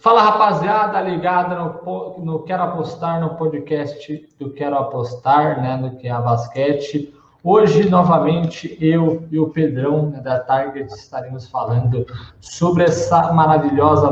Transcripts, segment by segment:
Fala rapaziada, ligada no, no Quero Apostar, no podcast do Quero Apostar, né, no que é a basquete. Hoje, novamente, eu e o Pedrão né, da Target estaremos falando sobre essa maravilhosa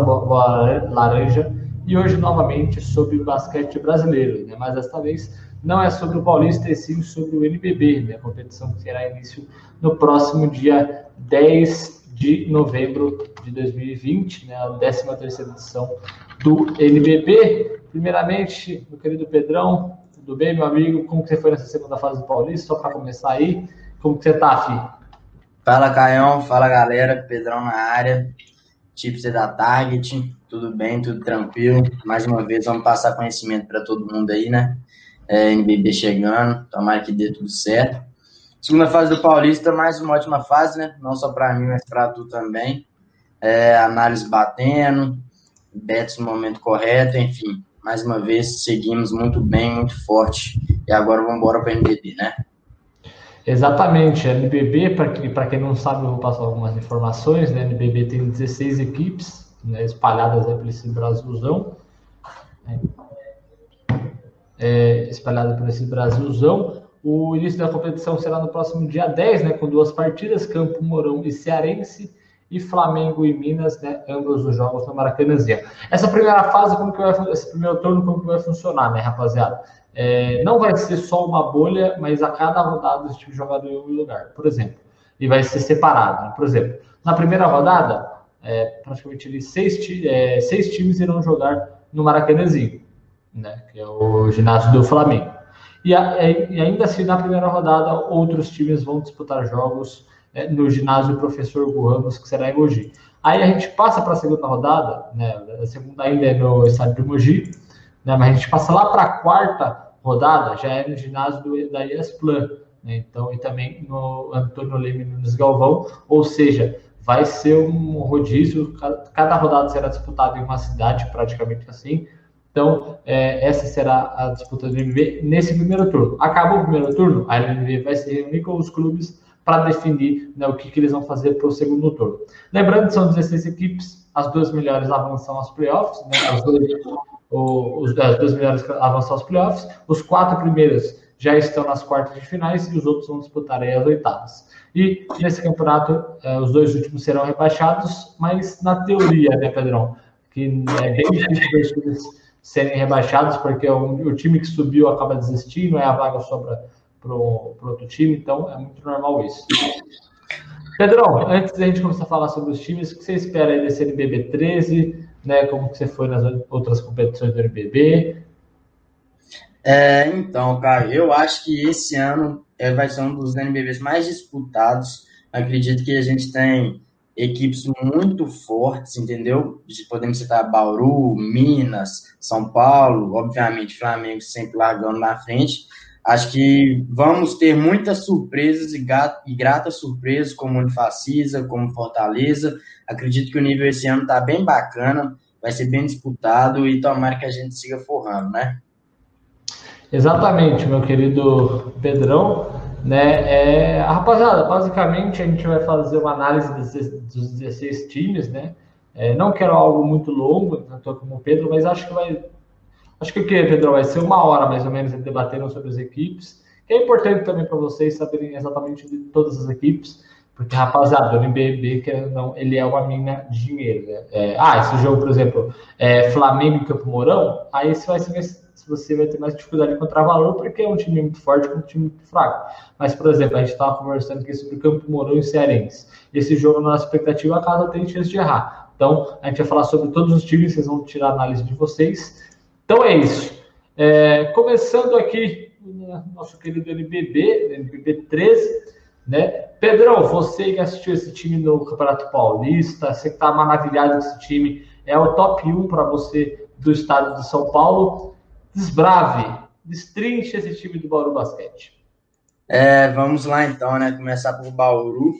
laranja e hoje, novamente, sobre o basquete brasileiro, né, mas desta vez não é sobre o Paulista, e sim sobre o NBB, né, a competição que terá início no próximo dia 10 de novembro de 2020, né, a 13 terceira edição do NBB. Primeiramente, meu querido Pedrão, tudo bem, meu amigo? Como que você foi nessa segunda fase do Paulista? Só para começar aí, como que você tá, Fi? Fala, Caião. Fala, galera. Pedrão na área. Tips da Target. Tudo bem, tudo tranquilo. Mais uma vez, vamos passar conhecimento para todo mundo aí, né? É, NBB chegando. Tomara que dê tudo certo. Segunda fase do Paulista, mais uma ótima fase, né? Não só para mim, mas para tu também. É, análise batendo, bets no momento correto, enfim. Mais uma vez, seguimos muito bem, muito forte. E agora vamos embora para a NBB, né? Exatamente. A NBB, para quem não sabe, eu vou passar algumas informações. Né? A NBB tem 16 equipes né, espalhadas aí por esse Brasilzão. É, espalhada por esse Brasilzão. O início da competição será no próximo dia 10, né, com duas partidas, Campo Mourão e Cearense, e Flamengo e Minas, né, ambos os jogos no Maracanãzinha. Essa primeira fase, como que vai, esse primeiro turno, como que vai funcionar, né, rapaziada? É, não vai ser só uma bolha, mas a cada rodada os times jogarão em um lugar, por exemplo. E vai ser separado, né? Por exemplo, na primeira rodada, é, praticamente seis, é, seis times irão jogar no Maracanãzinho, né, que é o ginásio do Flamengo. E, e, ainda assim, na primeira rodada, outros times vão disputar jogos é, no ginásio Professor Ramos, que será em Mogi. Aí a gente passa para a segunda rodada, né, a segunda ainda é no estádio de Mogi, né, mas a gente passa lá para a quarta rodada, já é no ginásio do, da ESPLAN, né, então, e também no Antônio Leme Nunes Galvão, ou seja, vai ser um rodízio, cada rodada será disputada em uma cidade, praticamente assim, então, é, essa será a disputa do NBB nesse primeiro turno. Acabou o primeiro turno, a NBB vai se reunir com os clubes para definir né, o que, que, eles vão fazer para o segundo turno. Lembrando que são 16 equipes, as duas melhores avançam aos playoffs, né, as, duas, o, as duas melhores avançam aos playoffs, os quatro primeiros já estão nas quartas de finais e os outros vão disputar aí as oitavas. E nesse campeonato, eh, os dois últimos serão rebaixados, mas na teoria, né, Pedrão? Que é bem difícil serem rebaixados, porque o, o, time que subiu acaba desistindo, aí a vaga sobra para outro time, então é muito normal isso. Pedrão, antes da gente começar a falar sobre os times, o que você espera aí desse NBB 13, né? Como que você foi nas outras competições do NBB? É, então, cara, eu acho que esse ano é, vai ser um dos NBBs mais disputados. Acredito que a gente tem equipes muito fortes, entendeu? Podemos citar Bauru, Minas, São Paulo, obviamente Flamengo sempre largando na frente. Acho que vamos ter muitas surpresas e, e gratas surpresas, como Unifacisa, como Fortaleza. Acredito que o nível esse ano está bem bacana, vai ser bem disputado e tomara que a gente siga forrando, né? Exatamente, meu querido Pedrão. Né? É, rapaziada, basicamente a gente vai fazer uma análise dos 16 times, né? É, não quero algo muito longo, tanto como o Pedro, mas acho que vai. Acho que o que, Pedro? Vai ser uma hora mais ou menos debatendo sobre as equipes. Que é importante também para vocês saberem exatamente de todas as equipes, porque, rapaziada, o NBB, que não, ele é uma mina de dinheiro. Né? É, ah, esse jogo, por exemplo, é Flamengo e Campo Mourão, aí você vai ser você vai ter mais dificuldade de encontrar valor, porque é um time muito forte com um time muito fraco. Mas, por exemplo, a gente estava conversando aqui sobre o Campo Mourão e Cearense. Esse jogo, na nossa expectativa, a casa tem chance de errar. Então, a gente vai falar sobre todos os times, vocês vão tirar a análise de vocês. Então, é isso. É, começando aqui, nosso querido NBB, NBB 13, né? Pedrão, você que assistiu esse time no Campeonato Paulista, você que está maravilhado com esse time, é o top 1 para você do estado de São Paulo desbrave, destrinche esse time do Bauru Basquete. É, vamos lá então, né? Começar por Bauru,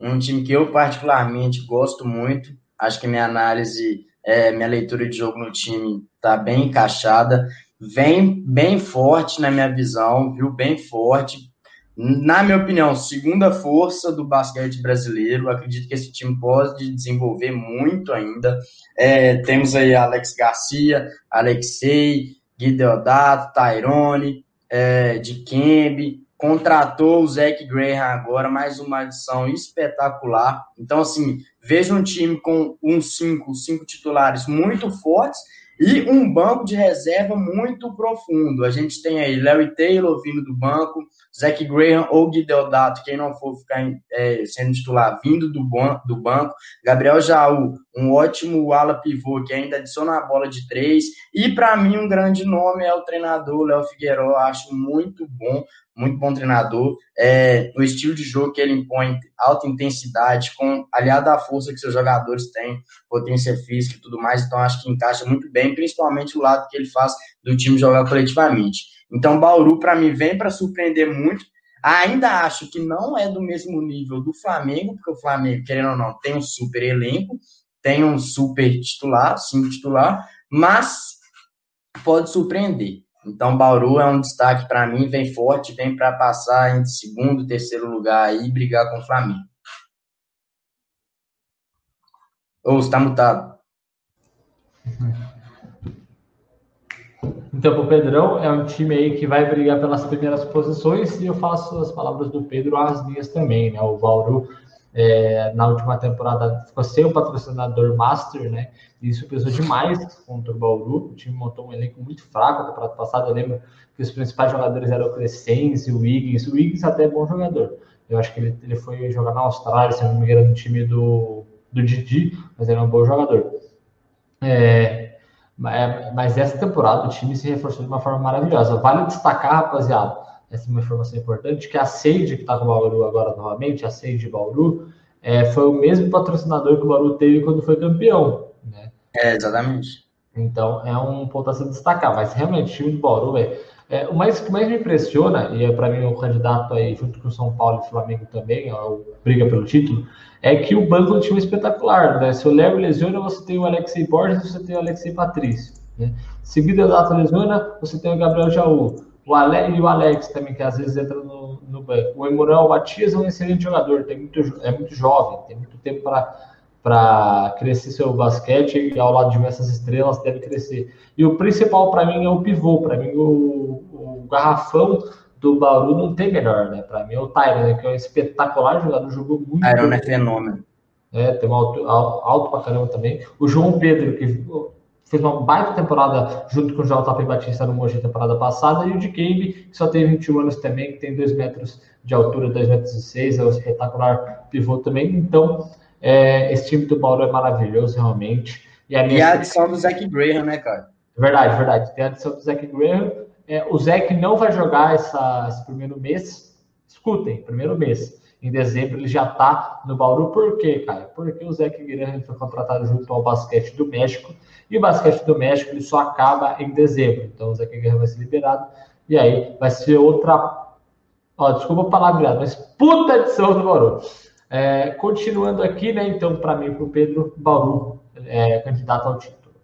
um time que eu particularmente gosto muito. Acho que minha análise, é, minha leitura de jogo no time está bem encaixada. Vem bem forte na minha visão, viu? Bem forte. na minha opinião, segunda força do basquete brasileiro. Acredito que esse time pode desenvolver muito ainda. É, temos aí Alex Garcia, Alexei, Guideodato, Tyrone, é, de Kembe. Contratou o Zach Graham agora, mais uma adição espetacular. Então, assim, veja um time com uns cinco, cinco titulares muito fortes e um banco de reserva muito profundo. A gente tem aí Larry Taylor vindo do banco, Zach Graham ou Guideodato, quem não for ficar é, sendo titular, vindo do, ban do banco. Gabriel Jaú, um ótimo ala pivô que ainda adiciona a bola de três. E para mim, um grande nome é o treinador Léo Figueiredo. Acho muito bom, muito bom treinador. É, o estilo de jogo que ele impõe, alta intensidade, com aliado à força que seus jogadores têm, potência física e tudo mais. Então, acho que encaixa muito bem, principalmente o lado que ele faz do time jogar coletivamente. Então, Bauru, para mim, vem para surpreender muito. Ainda acho que não é do mesmo nível do Flamengo, porque o Flamengo, querendo ou não, tem um super elenco, tem um super titular, sim, titular, mas pode surpreender. Então, Bauru é um destaque para mim, vem forte, vem para passar em segundo, terceiro lugar aí e brigar com o Flamengo. Ou está mutado? Então, o Pedrão é um time aí que vai brigar pelas primeiras posições e eu faço as palavras do Pedro as minhas também, né? O Bauru é, na última temporada ficou sem o patrocinador Master, né? E isso pesou demais contra o Bauru. O time montou um elenco muito fraco na temporada passada. Eu lembro que os principais jogadores eram o Crescense, o Wiggins. O Wiggins até é bom jogador. Eu acho que ele, ele foi jogar na Austrália, se não me engano, no time do, do Didi, mas ele é um bom jogador. É, é, mas essa temporada o time se reforçou de uma forma maravilhosa. Vale destacar, rapaziada, essa é uma informação importante, que a Seide, que está com o Bauru agora novamente, a Seide Bauru, é, foi o mesmo patrocinador que o Bauru teve quando foi campeão. Né? É, exatamente. Então é um ponto a se destacar. Mas realmente, o time do Bauru, é, é, o mais que mais me impressiona, e é para mim o candidato aí, junto com o São Paulo e o Flamengo também, é o briga pelo título, é que o banco do time é espetacular. Né? Se o Léo lesiona, você tem o Alexei Borges, você tem o Alexei Patrício. Né? Seguido o Data lesiona, você tem o Gabriel Jaú. O Ale, e o Alex também, que às vezes entra no, no banco. O Emanuel Matias é um excelente jogador, tem muito, é muito jovem, tem muito tempo para crescer seu basquete e ao lado de essas estrelas deve crescer. E o principal para mim é o pivô, para mim o, o garrafão do Bauru não tem melhor, né? Para mim é o Tyron, né? que é um espetacular jogador, jogou muito. Tyron é fenômeno. É, tem um alto, alto pra caramba também. O João Pedro, que fez uma baita temporada junto com o JP Batista no Mogi temporada passada, e o de Camby, que só tem 21 anos também, que tem 2 metros de altura, 2 metros e 6, é um espetacular pivô também. Então, é, esse time do Bauru é maravilhoso, realmente. E a, e a adição do Zach Graham, né, cara? Verdade, verdade. Tem a adição do Zach Graham é, o Zeke não vai jogar essa, esse primeiro mês. Escutem, primeiro mês. Em dezembro ele já está no Bauru. Por quê, cara? Porque o Zeke Guilherme foi contratado junto ao basquete do México. E o basquete do México ele só acaba em dezembro. Então o Zeke Guilherme vai ser liberado. E aí vai ser outra. Ó, desculpa o palavreado, mas puta edição do Bauru. É, continuando aqui, né? Então, para mim, para o Pedro, Bauru é candidato ao título.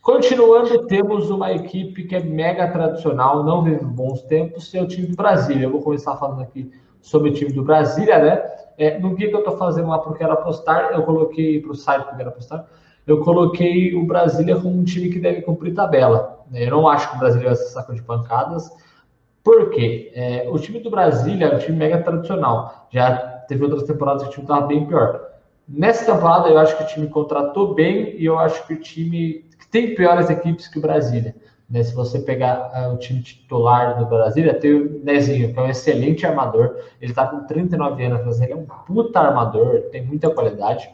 Continuando, temos uma equipe que é mega tradicional, não vive bons tempos, é o time do Brasília. Eu vou começar falando aqui sobre o time do Brasília, né? É, no guia que eu estou fazendo lá porque Quero Apostar, eu coloquei para o site porque Quero Apostar, eu coloquei o Brasília como um time que deve cumprir tabela. Eu não acho que o Brasília vai ser saco de pancadas, por quê? É, o time do Brasília é um time mega tradicional. Já teve outras temporadas que o time estava bem pior. Nessa temporada, eu acho que o time contratou bem e eu acho que o time tem piores equipes que o Brasília. Né? Se você pegar uh, o time titular do Brasília, tem o Nezinho, que é um excelente armador. Ele está com 39 anos, mas ele é um puta armador, tem muita qualidade.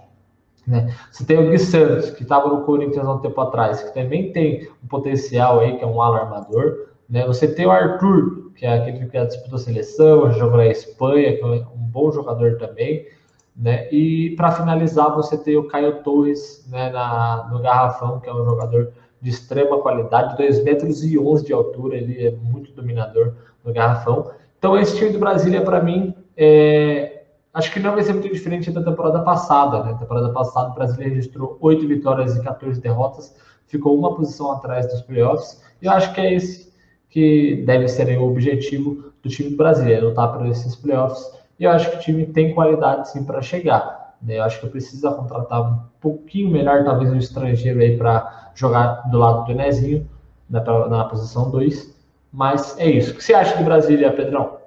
Né? Você tem o Gui Santos, que estava no Corinthians há um tempo atrás, que também tem um potencial aí, que é um ala armador. Né? Você tem o Arthur, que é aquele que disputou a seleção, jogou na Espanha, que é um bom jogador também. Né? E para finalizar, você tem o Caio Torres né, na, no garrafão, que é um jogador de extrema qualidade, 2 metros e 11 de altura, ele é muito dominador no garrafão. Então, esse time do Brasília, para mim, é... acho que não vai ser muito diferente da temporada passada. Né? Temporada passada, o Brasília registrou 8 vitórias e 14 derrotas, ficou uma posição atrás dos playoffs, e eu acho que é esse que deve ser o objetivo do time brasileiro, lutar por esses playoffs. E eu acho que o time tem qualidade sim para chegar. Né? Eu acho que precisa contratar um pouquinho melhor, talvez um estrangeiro aí para jogar do lado do Nezinho, na, na posição 2. Mas é isso. O que você acha de Brasília, Pedrão?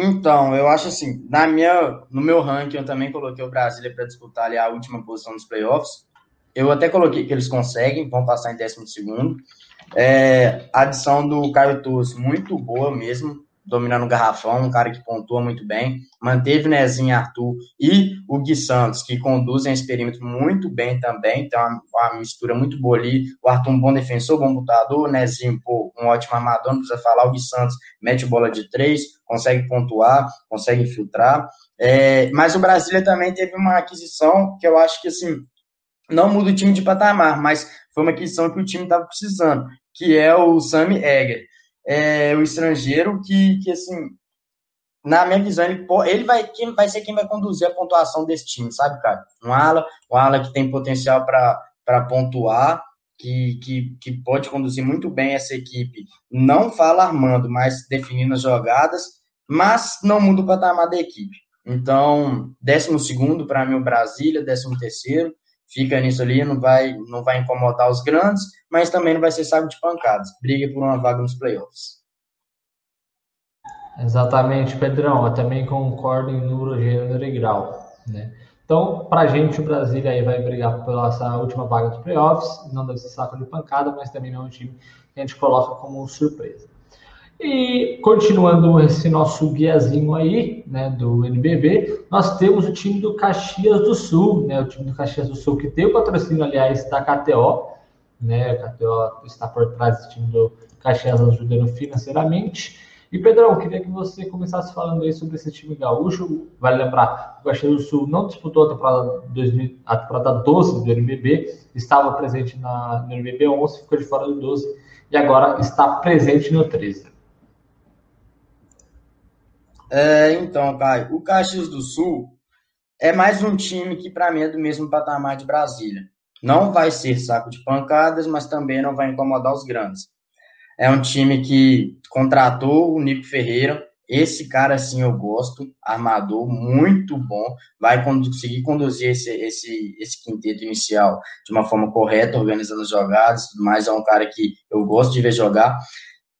Então, eu acho assim, na minha, no meu ranking eu também coloquei o Brasília para disputar ali a última posição dos playoffs. Eu até coloquei que eles conseguem, vão passar em 12 segundo. É, a adição do Caio Torres, muito boa mesmo, dominando o garrafão, um cara que pontua muito bem. Manteve Nezinho Arthur e o Gui Santos, que conduzem esse perímetro muito bem também. Então, uma, uma mistura muito boa ali. O Arthur, um bom defensor, bom lutador. O Nezinho, pô, um ótimo armador, não precisa falar. O Gui Santos mete bola de três, consegue pontuar, consegue filtrar. É, mas o Brasília também teve uma aquisição que eu acho que, assim, não muda o time de patamar, mas foi uma aquisição que o time estava precisando, que é o Sammy Egger é, o estrangeiro que, que, assim, na minha visão, ele, ele vai, quem, vai ser quem vai conduzir a pontuação desse time, sabe, cara? Um ala, um ala que tem potencial para pontuar, que, que, que pode conduzir muito bem essa equipe, não fala armando, mas definindo as jogadas, mas não muda o patamar da equipe. Então, décimo segundo para mim o Brasília, décimo terceiro, fica nisso ali, não vai, não vai incomodar os grandes, mas também não vai ser saco de pancadas. Briga por uma vaga nos playoffs. Exatamente, Pedrão. Eu também concordo em número, gênero e grau. Né? Então, para a gente, o Brasília aí vai brigar pela essa última vaga dos playoffs. Não deve ser saco de pancada, mas também não é um time que a gente coloca como surpresa. E continuando esse nosso guiazinho aí, né, do NBB, nós temos o time do Caxias do Sul, né, o time do Caxias do Sul que tem o patrocínio, aliás, da KTO, né, a KTO está por trás do time do Caxias ajudando financeiramente. E Pedrão, queria que você começasse falando aí sobre esse time gaúcho. Vale lembrar, o Caxias do Sul não disputou a temporada, 2000, a temporada 12 do NBB, estava presente na, no NBB 11, ficou de fora do 12 e agora está presente no 13. É, então, Caio, o Caxias do Sul é mais um time que, para mim, é do mesmo patamar de Brasília. Não vai ser saco de pancadas, mas também não vai incomodar os grandes. É um time que contratou o Nico Ferreira. Esse cara, assim, eu gosto. Armador muito bom. Vai conseguir conduzir esse, esse, esse quinteto inicial de uma forma correta, organizando as jogadas. Mas é um cara que eu gosto de ver jogar.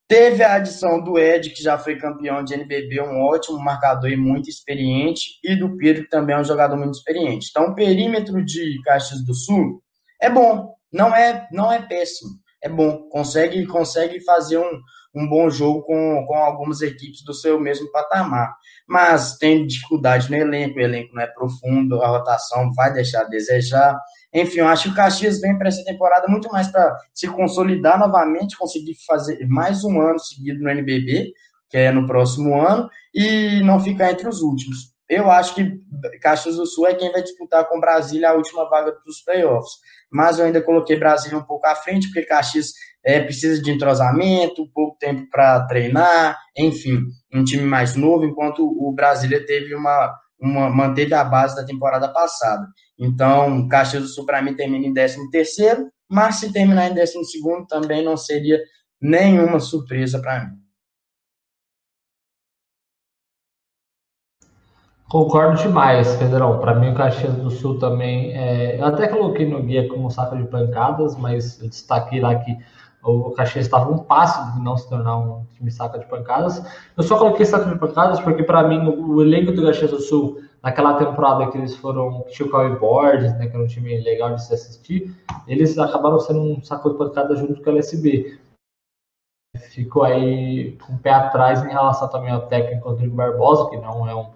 Teve a adição do Ed, que já foi campeão de NBB, um ótimo marcador e muito experiente, e do Pedro, que também é um jogador muito experiente. Então, o perímetro de Caxias do Sul é bom, não é, não é péssimo, é bom. Consegue, consegue fazer um, um bom jogo com, com algumas equipes do seu mesmo patamar. Mas tem dificuldade no elenco, o elenco não é profundo, a rotação vai deixar a desejar. Enfim, eu acho que o Caxias vem para essa temporada muito mais para se consolidar novamente, conseguir fazer mais um ano seguido no NBB, que é no próximo ano, e não ficar entre os últimos. Eu acho que Caxias do Sul é quem vai disputar com Brasília a última vaga dos playoffs. Mas eu ainda coloquei Brasília um pouco à frente, porque Caxias é, precisa de entrosamento, pouco tempo para treinar, enfim, um time mais novo, enquanto o Brasília teve uma, uma manteve a base da temporada passada. Então, Caxias do Sul, para mim, termina em 13 terceiro, mas se terminar em 12 segundo, também não seria nenhuma surpresa para mim. Concordo demais, Pedrão. Para mim, o Caxias do Sul também. É... Eu até coloquei no guia como saco de pancadas, mas eu destaquei lá que o Caxias estava um passo de não se tornar um time saca de pancadas. Eu só coloquei saco de pancadas porque, para mim, o, elenco do Caxias do Sul, naquela temporada que eles foram, que tinha o Cowboy Boards, né, que era um time legal de se assistir, eles acabaram sendo um saco de pancadas junto com o LSB. Ficou aí com o pé atrás em relação também ao técnico Rodrigo Barbosa, que não é um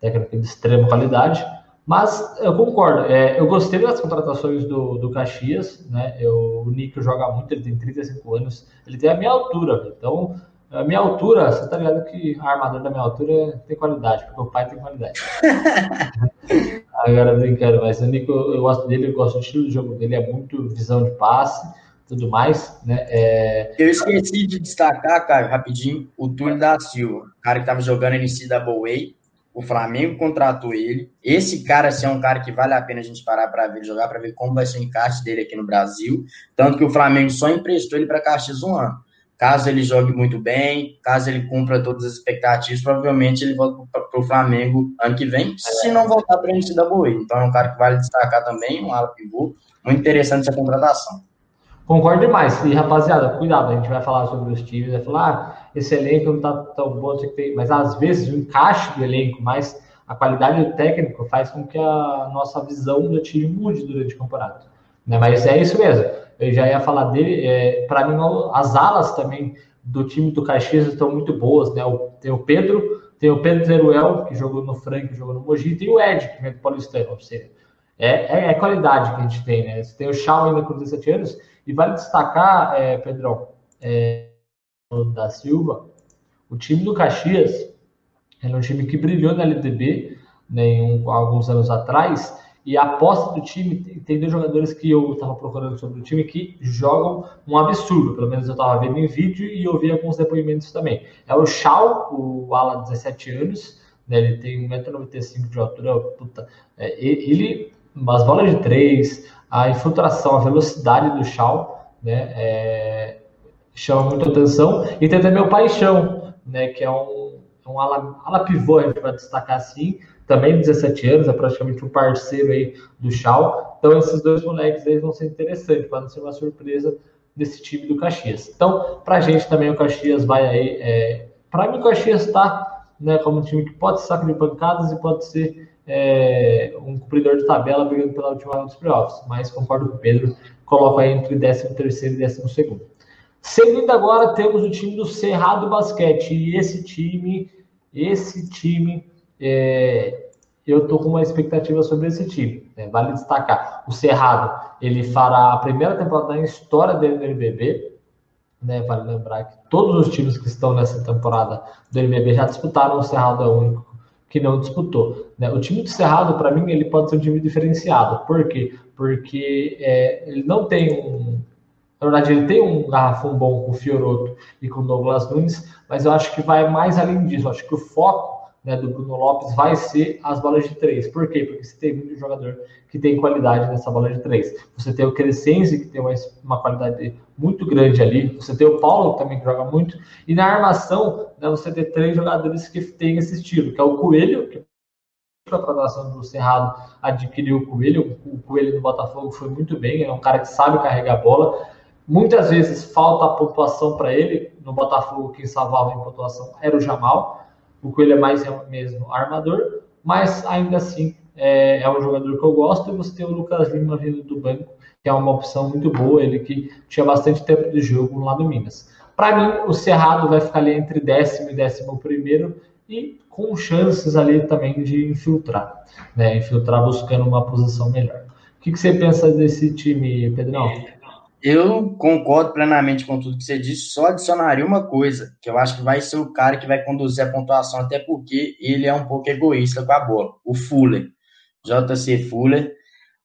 técnico de extrema qualidade. Mas eu concordo. É, eu gostei das contratações do, do Caxias, né? Eu, o Nico joga muito, ele tem 35 anos, ele tem a minha altura. Então, a minha altura, você tá ligado que a armadura da minha altura tem qualidade, porque o pai tem qualidade. Agora brincando, mas o Nico, eu gosto dele, eu gosto do estilo de jogo dele, é muito visão de passe, tudo mais, né? É... Eu esqueci de destacar, cara, rapidinho, o Túlio da Silva, cara que tava jogando NCAA, o Flamengo contratou ele. Esse cara assim, é um cara que vale a pena a gente parar para ver jogar, para ver como vai ser o encaixe dele aqui no Brasil. Tanto que o Flamengo só emprestou ele para Caxias um ano. Caso ele jogue muito bem, caso ele cumpra todas as expectativas, provavelmente ele volta para o Flamengo ano que vem, se não voltar para a NCAA. Então é um cara que vale destacar também, um ala pivô. Muito interessante essa contratação. Concordo demais. E, rapaziada, cuidado, a gente vai falar sobre os times, vai falar, ah, esse elenco não tá tão bom, mas às vezes o encaixe do elenco, mas a qualidade do técnico faz com que a nossa visão do time mude durante o campeonato. Né? Mas é isso mesmo. Eu já ia falar dele. É, Para mim, as alas também do time do Caxias estão muito boas. Né? Tem o Pedro, tem o Pedro Zeruel, que jogou no Frank, jogou no Mogi, tem o Ed, que vem do seja, é, é, é, qualidade que a gente tem. Né? Você tem o Chau ainda com 17 anos. E vale destacar, é, Pedrão, é, da Silva, o time do Caxias era um time que brilhou na LDB né, um, alguns anos atrás, e a aposta do time tem dois jogadores que eu estava procurando sobre o time que jogam um absurdo, pelo menos eu estava vendo em vídeo e ouvi alguns depoimentos também. É o Shaw, o Ala, 17 anos, né, ele tem 1,95m de altura, puta, é, ele, as bolas de três, a infiltração, a velocidade do Shaw, né, é, chama muito atenção, e tem também o Paixão, né, que é um um ala, ala pivô, a gente vai destacar assim, também 17 anos, é praticamente um parceiro aí do Chal. Então, esses dois moleques aí vão ser interessantes, podem ser uma surpresa desse time do Caxias. Então, para a gente também o Caxias vai aí. É, para mim, o Caxias está né, como um time que pode saco de pancadas e pode ser é, um cumpridor de tabela brigando pela última dos playoffs. Mas concordo com o Pedro, coloco aí entre 13 e 12. Seguindo agora, temos o time do Cerrado Basquete. E esse time esse time, é, eu estou com uma expectativa sobre esse time. Né? Vale destacar, o Cerrado, ele fará a primeira temporada na história dele no NBB. Né? Vale lembrar que todos os times que estão nessa temporada do NBB já disputaram, o Cerrado é o único que não disputou. Né? O time do Cerrado, para mim, ele pode ser um time diferenciado. Por quê? Porque é, ele não tem um, na verdade, ele tem um garrafão bom com o Fioroto e com o Douglas Nunes, mas eu acho que vai mais além disso. Eu acho que o foco né, do Bruno Lopes vai ser as bolas de três. Por quê? Porque você tem muito jogador que tem qualidade nessa bola de três. Você tem o Crescenzi, que tem uma, uma qualidade muito grande ali. Você tem o Paulo, que também joga muito. E na armação, né, você tem três jogadores que têm esse estilo, que é o Coelho, que a programação do Cerrado adquiriu o Coelho. O Coelho do Botafogo foi muito bem, é um cara que sabe carregar a bola. Muitas vezes falta a pontuação para ele. No Botafogo, quem salvava em pontuação era o Jamal. O Coelho é mais mesmo armador, mas ainda assim é, é, um jogador que eu gosto. E você tem o Lucas Lima vindo do banco, que é uma opção muito boa. Ele que tinha bastante tempo de jogo lá no Minas. Para mim, o Cerrado vai ficar ali entre décimo e décimo primeiro e com chances ali também de infiltrar, né? Infiltrar buscando uma posição melhor. O que, que você pensa desse time, Pedrão? Eu concordo plenamente com tudo que você disse, só adicionaria uma coisa, que eu acho que vai ser o cara que vai conduzir a pontuação, até porque ele é um pouco egoísta com a bola, o Fuller. JC Fuller,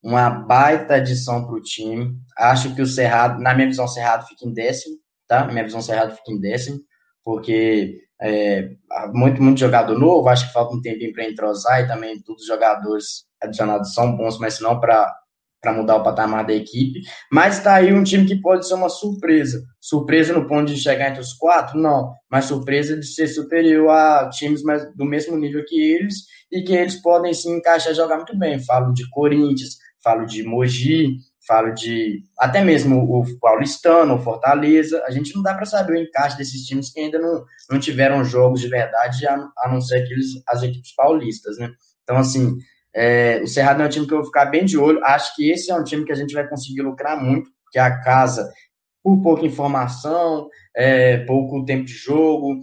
uma baita adição para o time. Acho que o Cerrado, na minha visão, o Cerrado fica em décimo, tá? Minha visão, o Cerrado fica em décimo, porque é, muito, muito jogador novo, acho que falta um tempinho para entrosar e também todos os jogadores adicionados são bons, mas não para para mudar o patamar da equipe, mas está aí um time que pode ser uma surpresa. Surpresa no ponto de chegar entre os quatro? Não, mas surpresa de ser superior a times mais, do mesmo nível que eles e que eles podem se encaixar e jogar muito bem. Falo de Corinthians, falo de Mogi, falo de até mesmo o Paulistano, o Fortaleza. A gente não dá para saber o encaixe desses times que ainda não, não tiveram jogos de verdade, a, a não ser aqueles, as equipes paulistas, né? Então, assim, é, o Cerrado é um time que eu vou ficar bem de olho. Acho que esse é um time que a gente vai conseguir lucrar muito, porque a casa, por pouca informação, é, pouco tempo de jogo,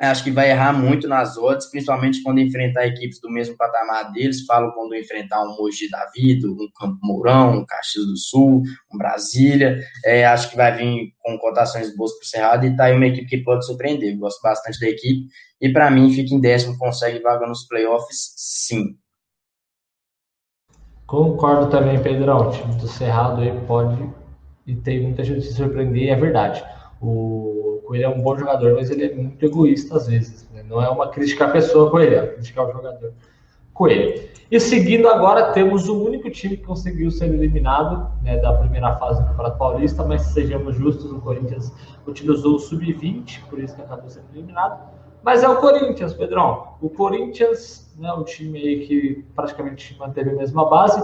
acho que vai errar muito nas odds, principalmente quando enfrentar equipes do mesmo patamar deles. Falo quando enfrentar um Mogi da Vida, um Campo Mourão, um Caxias do Sul, um Brasília. É, acho que vai vir com cotações boas para o Cerrado e tá aí uma equipe que pode surpreender. Gosto bastante da equipe e para mim fica em décimo, consegue vaga nos playoffs, sim. Concordo também, Pedrão. O time do Cerrado aí pode e tem muita gente se surpreender, é verdade. O Coelho é um bom jogador, mas ele é muito egoísta às vezes. Né? Não é uma crítica à pessoa Coelho, é uma crítica ao jogador. Coelho. E seguindo agora, temos o único time que conseguiu ser eliminado né, da primeira fase do Campeonato Paulista, mas sejamos justos, o Corinthians utilizou o sub-20, por isso que acabou sendo eliminado. Mas é o Corinthians, Pedrão. O Corinthians, né, o time aí que praticamente manteve a mesma base,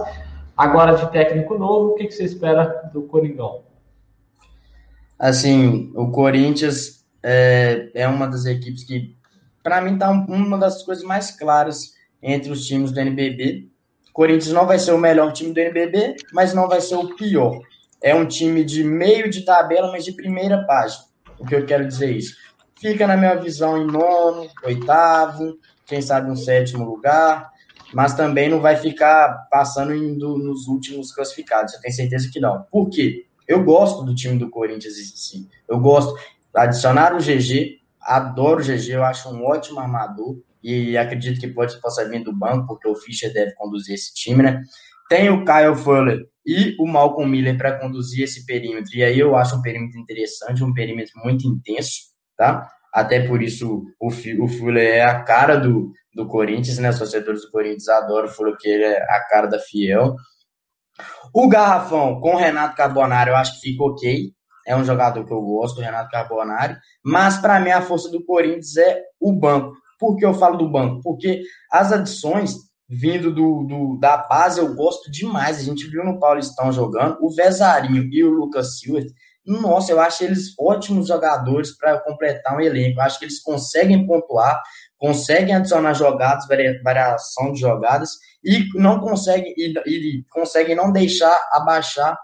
agora de técnico novo, o que, que você espera do Coringão? Assim, o Corinthians é, é uma das equipes que, para mim, tá uma das coisas mais claras entre os times do NBB. Corinthians não vai ser o melhor time do NBB, mas não vai ser o pior. É um time de meio de tabela, mas de primeira página. O que eu quero dizer é isso? Fica, na minha visão, em nono, oitavo, quem sabe um sétimo lugar, mas também não vai ficar passando indo nos últimos classificados. Eu tenho certeza que não. Por quê? Eu gosto do time do Corinthians em si. Eu gosto. Adicionar o GG, adoro o GG, eu acho um ótimo armador e acredito que pode, possa vir do banco, porque o Fischer deve conduzir esse time, né? Tem o Kyle Fuller e o Malcolm Miller para conduzir esse perímetro, e aí eu acho um perímetro interessante, um perímetro muito intenso, tá? Até por isso o, o Fuller é a cara do, do Corinthians, né? Os torcedores do Corinthians adoram o Fuller, porque ele é a cara da Fiel. O Garrafão com o Renato Carbonari eu acho que fica ok. É um jogador que eu gosto, o Renato Carbonari. Mas para mim a força do Corinthians é o banco. Por que eu falo do banco? Porque as adições vindo do, do, da base eu gosto demais. A gente viu no Paulistão jogando o Vezarinho e o Lucas Silva. Nossa, eu acho eles ótimos jogadores para completar um elenco. Eu acho que eles conseguem pontuar, conseguem adicionar jogadas, variação de jogadas e não conseguem e, e conseguem não deixar abaixar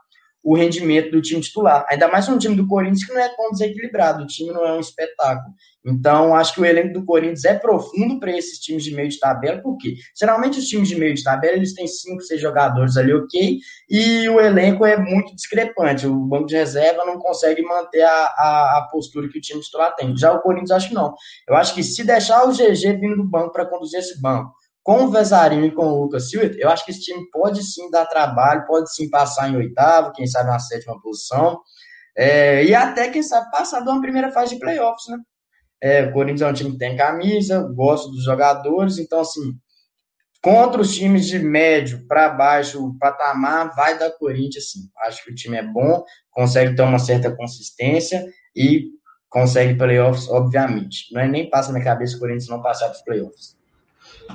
o rendimento do time titular. Ainda mais um time do Corinthians que não é tão desequilibrado, o time não é um espetáculo. Então, acho que o elenco do Corinthians é profundo para esses times de meio de tabela, porque geralmente os times de meio de tabela eles têm cinco, seis jogadores ali, ok, e o elenco é muito discrepante. O banco de reserva não consegue manter a, a, a postura que o time titular tem. Já o Corinthians, acho que não. Eu acho que se deixar o GG vindo do banco para conduzir esse banco, com o Vezarinho e com o Lucas Silva, eu acho que esse time pode sim dar trabalho, pode sim passar em oitavo, quem sabe na sétima posição, é, e até, quem sabe, passar de uma primeira fase de playoffs, né? É, o Corinthians é um time que tem camisa, gosto dos jogadores, então, assim, contra os times de médio para baixo, o patamar vai dar Corinthians. Acho que o time é bom, consegue ter uma certa consistência e consegue playoffs, obviamente. Não é nem passa na cabeça o Corinthians não passar para os playoffs.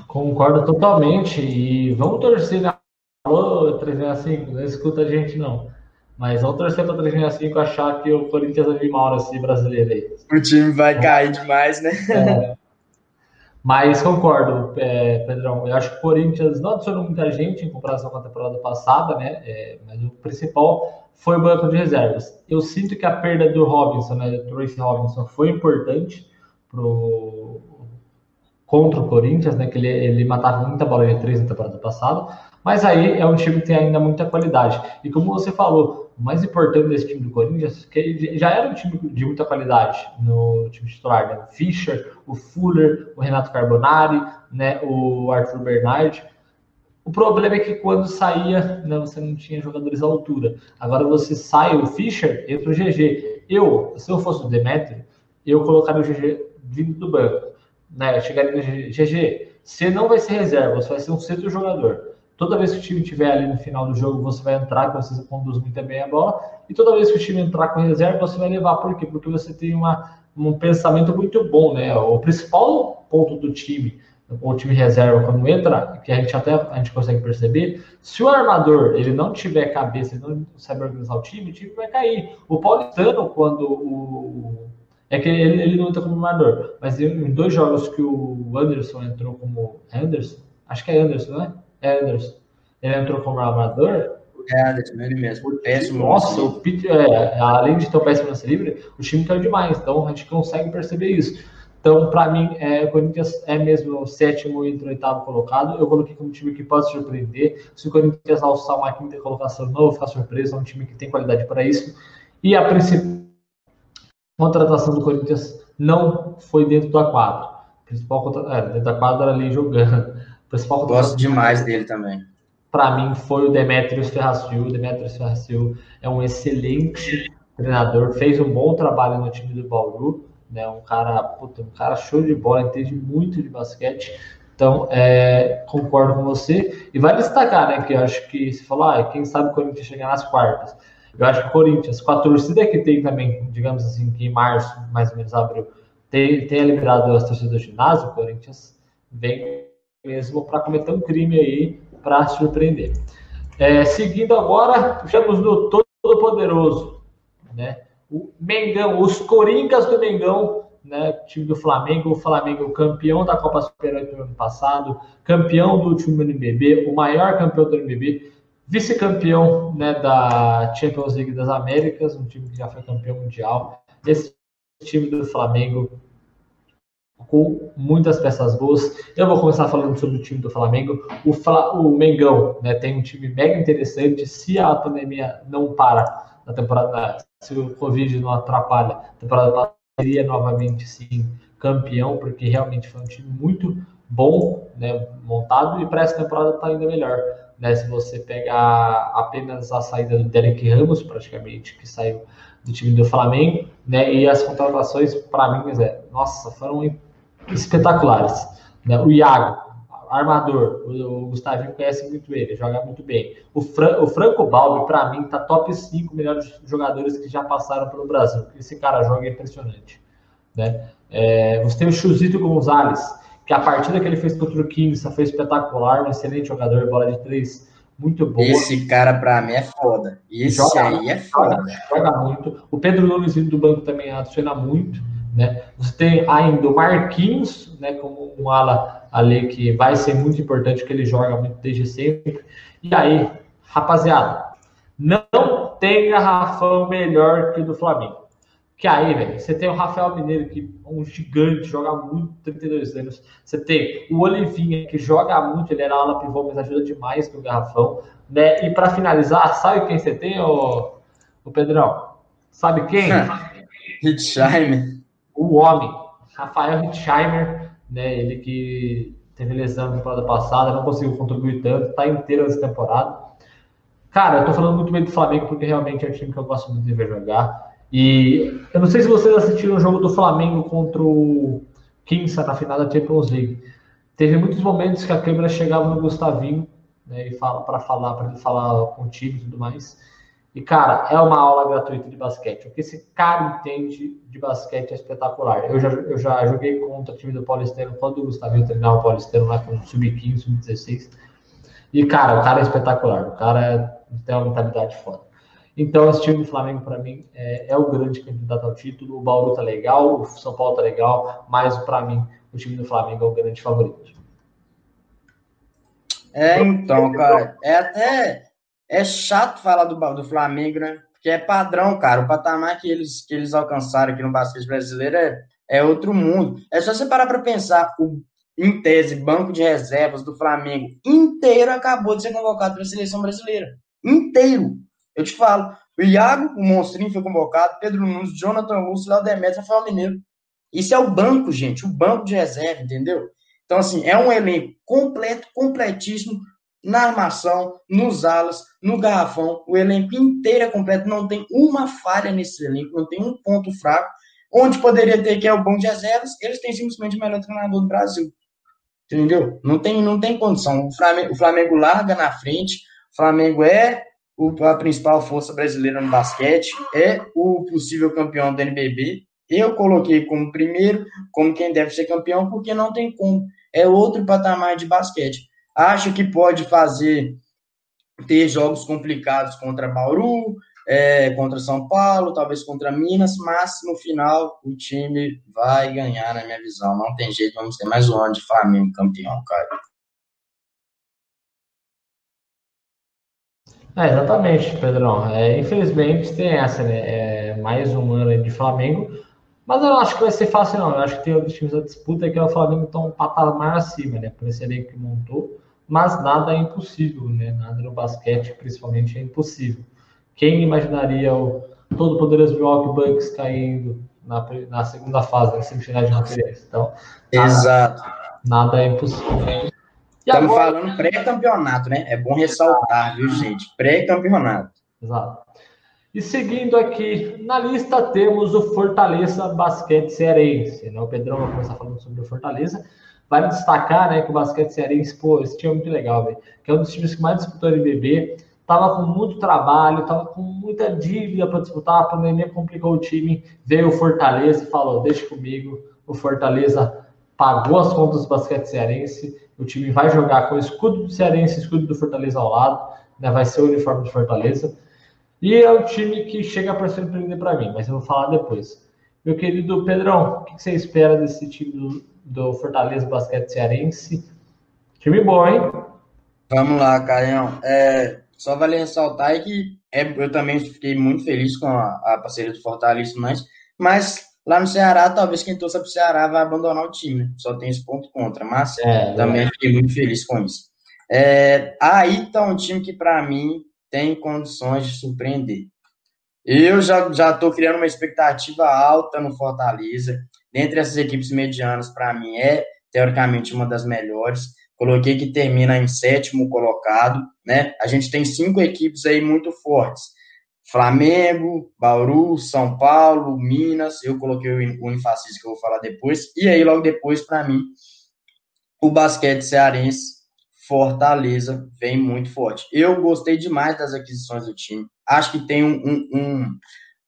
Concordo totalmente. E vamos torcer na Alô, 365, não escuta a gente não. Mas vamos torcer para 365 achar que o Corinthians vai vir mal assim brasileiro aí. O time vai cair demais, né? É. Mas concordo, é, Pedrão. Eu acho que o Corinthians não adicionou muita gente em comparação com a temporada passada, né? É, mas o principal foi o banco de reservas. Eu sinto que a perda do Robinson, né, do Tracy Robinson, foi importante pro contra o Corinthians, né? Que ele, ele matava muita bola de três na temporada passada. Mas aí é um time que tem ainda muita qualidade. E como você falou, o mais importante desse time do Corinthians que já era um time de muita qualidade no time titular, né? O Fischer, o Fuller, o Renato Carbonari, né? O Arthur Bernard. O problema é que quando saía, né, você não tinha jogadores à altura. Agora você sai o Fischer, entra o GG. Eu, se eu fosse o Demetrio, eu colocaria o GG vindo do banco né, chegaria no GG, você não vai ser reserva, você vai ser um centro jogador. Toda vez que o time estiver ali no final do jogo, você vai entrar, que você conduz muito bem a bola. E toda vez que o time entrar com reserva, você vai levar. Por quê? Porque você tem uma, um pensamento muito bom, né? O principal ponto do time, o time reserva, quando entra, que a gente até a gente consegue perceber, se o armador ele não tiver cabeça, ele não sabe organizar o time, o time vai cair. O Paulistano, quando o, é que ele, ele não entra como armador, mas em dois jogos que o Anderson entrou como. Anderson? Acho que é Anderson, né? É Anderson. Ele entrou como armador. É Anderson, ele mesmo. Péssimo. Nossa, o Peter, é, além de ter o péssimo lance livre, o time caiu demais. Então a gente consegue perceber isso. Então, para mim, é, o Corinthians é mesmo o sétimo e o oitavo colocado. Eu coloquei como um time que pode surpreender. Se o Corinthians alçar uma quinta colocação, não vou ficar surpreso. É um time que tem qualidade para isso. E a principal contratação do Corinthians não foi dentro da quadra. principal é, dentro da quadra ali jogando. principal Gosto demais dele também. Para mim foi o Demetrius Ferracil. O Demetrius Ferracil é um excelente treinador, fez um bom trabalho no time do Bauru, né? Um cara, puta, um cara show de bola, entende muito de basquete. Então, é, concordo com você. E vai destacar, né? Que eu acho que se falar, ah, quem sabe o Corinthians chegar nas quartas. Eu acho que o Corinthians, com a torcida que tem também, digamos assim, que em março, mais ou menos, abril, tem, tenha liberado as torcidas do ginásio, o Corinthians vem mesmo para cometer um crime aí para surpreender. É, seguindo agora, chegamos no Todo-Poderoso, né? O Mengão, os Coringas do Mengão né, time do Flamengo, o Flamengo campeão da Copa Super 8 no ano passado, campeão do último NBB, o maior campeão do NBB, vice-campeão né, da Champions League das Américas, um time que já foi campeão mundial. Esse time do Flamengo com muitas peças boas. Eu vou começar falando sobre o time do Flamengo. O, Fla, o Mengão né, tem um time mega interessante. Se a pandemia não para na temporada, se o Covid não atrapalha a temporada seria novamente sim campeão, porque realmente foi um time muito bom, né, montado, e para essa temporada está ainda melhor. Né, se você pegar apenas a saída do Derek Ramos, praticamente, que saiu do time do Flamengo, né, e as contratações, para mim, é, nossa, foram espetaculares. Né? O Iago, armador, o, Gustavinho conhece muito ele, joga muito bem. O, o Franco Balbi, para mim, tá top 5 melhores jogadores que já passaram pelo Brasil. Esse cara joga impressionante. Né? É, você tem o Chuzito Gonzalez, que a partida que ele fez contra o Kings foi espetacular, um excelente jogador, bola de três muito boa. Esse cara, para mim, é foda. Esse joga, aí é foda. Joga, joga, muito. O Pedro Nunes vindo do banco também adiciona muito. Né? Você tem ainda o Marquinhos, né, como um ala ali que vai ser muito importante, que ele joga muito desde sempre. E aí, rapaziada, não tem garrafão melhor que o do Flamengo. Que aí, velho, você tem o Rafael Mineiro, que é um gigante, joga muito, 32 anos. Você tem o Olivinha, que joga muito, ele era ala pivô, mas ajuda demais no garrafão. Né? E para finalizar, sabe quem você tem, ô, ô Pedrão? Sabe quem? Hitchheimer o homem, Rafael Hitchheimer, né, ele que teve lesão na temporada passada, não conseguiu contribuir tanto, está inteiro nessa temporada. Cara, eu tô falando muito bem do Flamengo porque realmente é um time que eu gosto muito de ver jogar. E eu não sei se vocês assistiram o jogo do Flamengo contra o Kinsa na final da Champions League. Teve muitos momentos que a câmera chegava no Gustavinho né, e fala para falar, para ele falar com o time e tudo mais. E, cara, é uma aula gratuita de basquete. O que esse cara entende de basquete é espetacular. Eu já, eu já joguei contra o time do Paulistano quando o Gustavo treinava o Paulistano lá com o Sub-15, Sub-16. E, cara, o cara é espetacular. O cara tem uma mentalidade foda. Então, esse time do Flamengo, para mim, é, é, o grande candidato ao título. O Bauru tá legal, o São Paulo tá legal, mas, para mim, o time do Flamengo é o grande favorito. É, então, cara, é até é chato falar do, do Flamengo, né? Porque é padrão, cara. O patamar que eles, que eles alcançaram aqui no basquete brasileiro é, é outro mundo. É só você parar para pensar. O, em tese, banco de reservas do Flamengo inteiro acabou de ser convocado para a seleção brasileira. Inteiro. Eu te falo. O Iago, o Monstrinho, foi convocado. Pedro Nunes, Jonathan Lúcio, Léo Demetrio, Rafael Mineiro. Isso é o banco, gente. O banco de reserva, entendeu? Então, assim, é um elenco completo, completíssimo na armação, nos alas, no garrafão, o elenco inteiro é completo, não tem uma falha nesse elenco, não tem um ponto fraco. Onde poderia ter que é o bom de reservas, eles têm simplesmente o melhor treinador do Brasil. Entendeu? Não tem, não tem condição. O Flamengo, o Flamengo larga na frente, o Flamengo é o, a principal força brasileira no basquete, é o possível campeão do NBB. Eu coloquei como primeiro, como quem deve ser campeão, porque não tem como. É outro patamar de basquete. Acho que pode fazer ter jogos complicados contra Bauru, é, contra São Paulo, talvez contra Minas, mas no final o time vai ganhar, na minha visão. Não tem jeito, vamos ter mais um ano de Flamengo campeão, cara. É, exatamente, Pedrão. É, infelizmente tem essa, né? É, mais um ano de Flamengo. Mas eu não acho que vai ser fácil, não. Eu acho que tem outros times da disputa que é o Flamengo está um patamar acima, né? Por esse elenco que montou mas nada é impossível, né? Nada no basquete, principalmente, é impossível. Quem imaginaria o todo poderoso Milwaukee Bucks caindo na, na segunda fase, na semifinal de conferência? Então, nada, Exato. Nada é impossível. Estamos agora... falando pré-campeonato, né? É bom ressaltar, viu, gente? Pré-campeonato. Exato. E seguindo aqui na lista, temos o Fortaleza Basquete Cearense. Né? O Pedrão vai começar falando sobre o Fortaleza. Vale destacar, né, que o basquete cearense, pô, esse time é muito legal, velho. Que é um dos times que mais disputou NBB. Tava com muito trabalho, tava com muita dívida para disputar, a pandemia complicou o time. Veio o Fortaleza e falou: deixa comigo. O Fortaleza pagou as contas do basquete cearense. O time vai jogar com o escudo do cearense, escudo do Fortaleza ao lado, né? Vai ser o uniforme do Fortaleza. E é um time que chega para surpreender para mim, mas eu vou falar depois. Meu querido Pedrão, o que você espera desse time do, do Fortaleza Basquete Cearense? Time bom, hein? Vamos lá, Caião. É, só vale ressaltar que é, eu também fiquei muito feliz com a, a parceria do Fortaleza, mas, mas lá no Ceará, talvez quem torça para o Ceará vai abandonar o time. Só tem esse ponto contra, mas é, também é. fiquei muito feliz com isso. É, aí está um time que, para mim, tem condições de surpreender. Eu já já estou criando uma expectativa alta no Fortaleza. Dentre essas equipes medianas, para mim, é teoricamente uma das melhores. Coloquei que termina em sétimo colocado, né? A gente tem cinco equipes aí muito fortes. Flamengo, Bauru, São Paulo, Minas. Eu coloquei o Unifacis que eu vou falar depois. E aí, logo depois, para mim, o basquete cearense Fortaleza vem muito forte. Eu gostei demais das aquisições do time. Acho que tem um, um, um,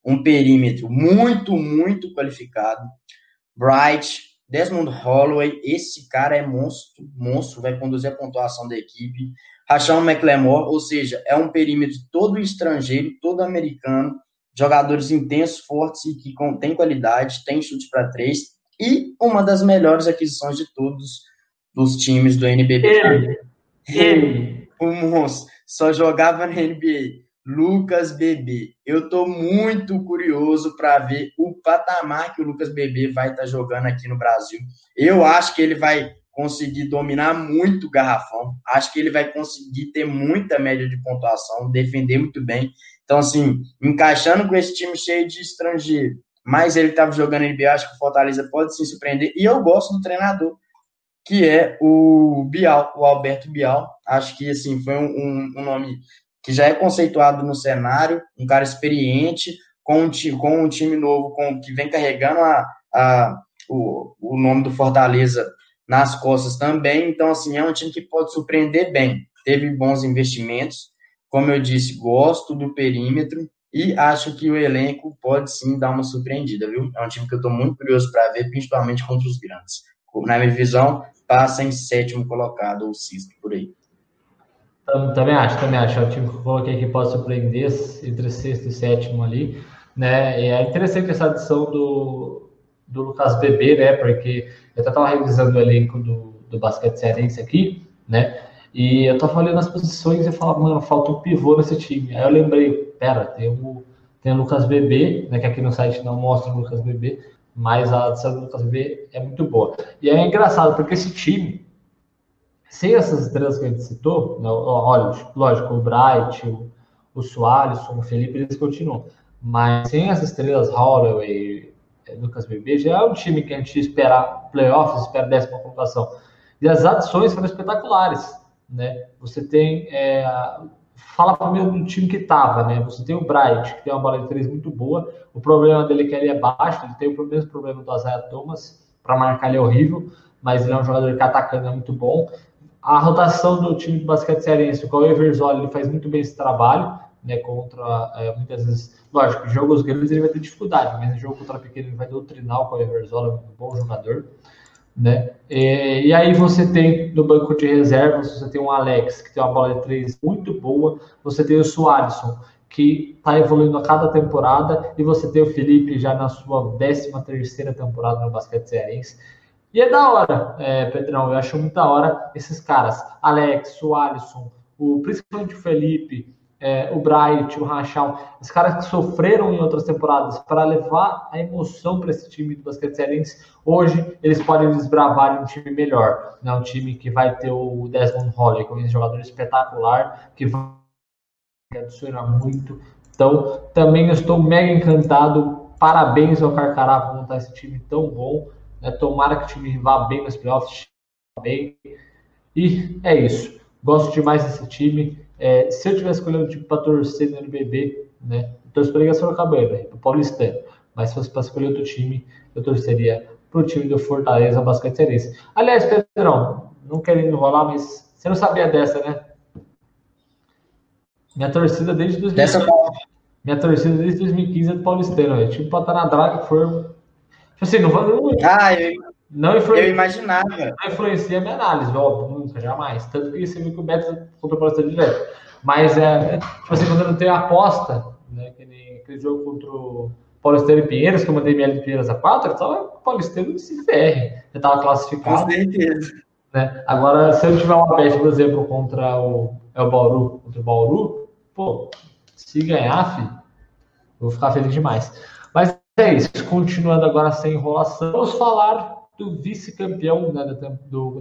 um perímetro muito, muito qualificado. Bright, Desmond Holloway, esse cara é monstro, monstro, vai conduzir a pontuação da equipe. Rachão McLemore, ou seja, é um perímetro todo estrangeiro, todo americano, jogadores intensos, fortes e que têm qualidade, tem chute para três. E uma das melhores aquisições de todos dos times do NBB. Ele, ele. o monstro, só jogava na NBA. Lucas Bebê. Eu tô muito curioso para ver o patamar que o Lucas Bebê vai estar tá jogando aqui no Brasil. Eu acho que ele vai conseguir dominar muito o garrafão. Acho que ele vai conseguir ter muita média de pontuação, defender muito bem. Então, assim, encaixando com esse time cheio de estrangeiro, mas ele estava jogando NBA, acho que o Fortaleza pode se surpreender. E eu gosto do treinador que é o Bial, o Alberto Bial. Acho que assim foi um, um nome que já é conceituado no cenário, um cara experiente, com um, com um time novo, com que vem carregando a, a, o, o nome do Fortaleza nas costas também. Então, assim, é um time que pode surpreender bem. Teve bons investimentos, como eu disse, gosto do perímetro e acho que o elenco pode sim dar uma surpreendida, viu? É um time que eu estou muito curioso para ver, principalmente contra os grandes. Na minha visão, passa em sétimo colocado ou sexto por aí. Também acho, também acho. É o time que eu coloquei que pode surpreender entre sexto e sétimo ali. Né? É interessante essa adição do, do Lucas Bebê, né? Porque eu até estava revisando o elenco do, do basquete cearense aqui, né? E eu estava olhando as posições e eu falava, mano, falta um pivô nesse time. Aí eu lembrei, pera, tem o, tem o Lucas Bebê, né? Que aqui no site não mostra o Lucas Bebê, mas a adição do Lucas B é muito boa. E é engraçado, porque esse time, sem essas estrelas que a gente citou, né, olha, lógico, o Bright, o, o Soares, o Felipe, eles continuam. Mas sem essas estrelas, Holloway, Lucas Bebê, já é um time que a gente espera playoffs, espera décima colocação. E as adições foram espetaculares. Né? Você tem é, fala primeiro do time que tava, né? Você tem o Bright, que tem uma bola de três muito boa. O problema dele é que ele é baixo, ele tem o mesmo problema do Isaiah Thomas. Para marcar ele é horrível, mas ele é um jogador que atacando é muito bom. A rotação do time de basquete cearense, o Cauê Verzoli, ele faz muito bem esse trabalho, né? Contra, é, muitas vezes, lógico, jogos grandes ele vai ter dificuldade, mas jogo contra pequeno ele vai doutrinar o Cauê Verzoli, é um bom jogador. Né? E, e, aí você tem no banco de reservas, você tem um Alex, que tem uma bola de três muito boa, você tem o Suárezson, que está evoluindo a cada temporada, e você tem o Felipe já na sua 13 terceira temporada no basquete cearense. E é da hora, é, Pedrão, eu acho muito da hora esses caras, Alex, Suárezson, o, principalmente o Felipe, é, o Bright, o Rachal, os caras que sofreram em outras temporadas para levar a emoção para esse time do basquete cearense, hoje eles podem desbravar um time melhor, né? um time que vai ter o Desmond Holley, que é um jogador espetacular, que vai adicionar muito. Então, também estou mega encantado. Parabéns ao Carcará por montar esse time tão bom. Né? Tomara que o time vá bem nos playoffs. Bem. E é isso. Gosto demais desse time. É, se eu tivesse escolhido um time para torcer no NBB, né? Eu torço para a Liga Sorocabana, para o Paulistano. Mas se fosse para escolher outro time, eu torceria para o time do Fortaleza Basquete Cearense. Aliás, Pedrão, não querendo enrolar, mas você não sabia dessa, né? Minha torcida desde 2015. Dessa... Minha torcida desde 2015 é do Paulistano, velho. Tipo, pra estar na draga for. Tipo assim, não, não, ah, eu, não influencia, eu imaginava. Não influencia a minha análise, óbvio, nunca, jamais. Tanto que você viu que o Beto comprou o Paulistano direto. Mas é, tipo assim, quando eu não tenho aposta, né? Que nem aquele jogo contra o Paulistano e Pinheiros, que eu mandei ML de Pinheiros a 4, eu tava Paulistano e CFR. Eu tava classificado. Com certeza. Né? Agora, se eu tiver uma bet, por exemplo, contra o, é o Bauru, contra o Bauru, pô, se ganhar, filho, vou ficar feliz demais. Mas é isso, continuando agora sem enrolação, vamos falar do vice-campeão né,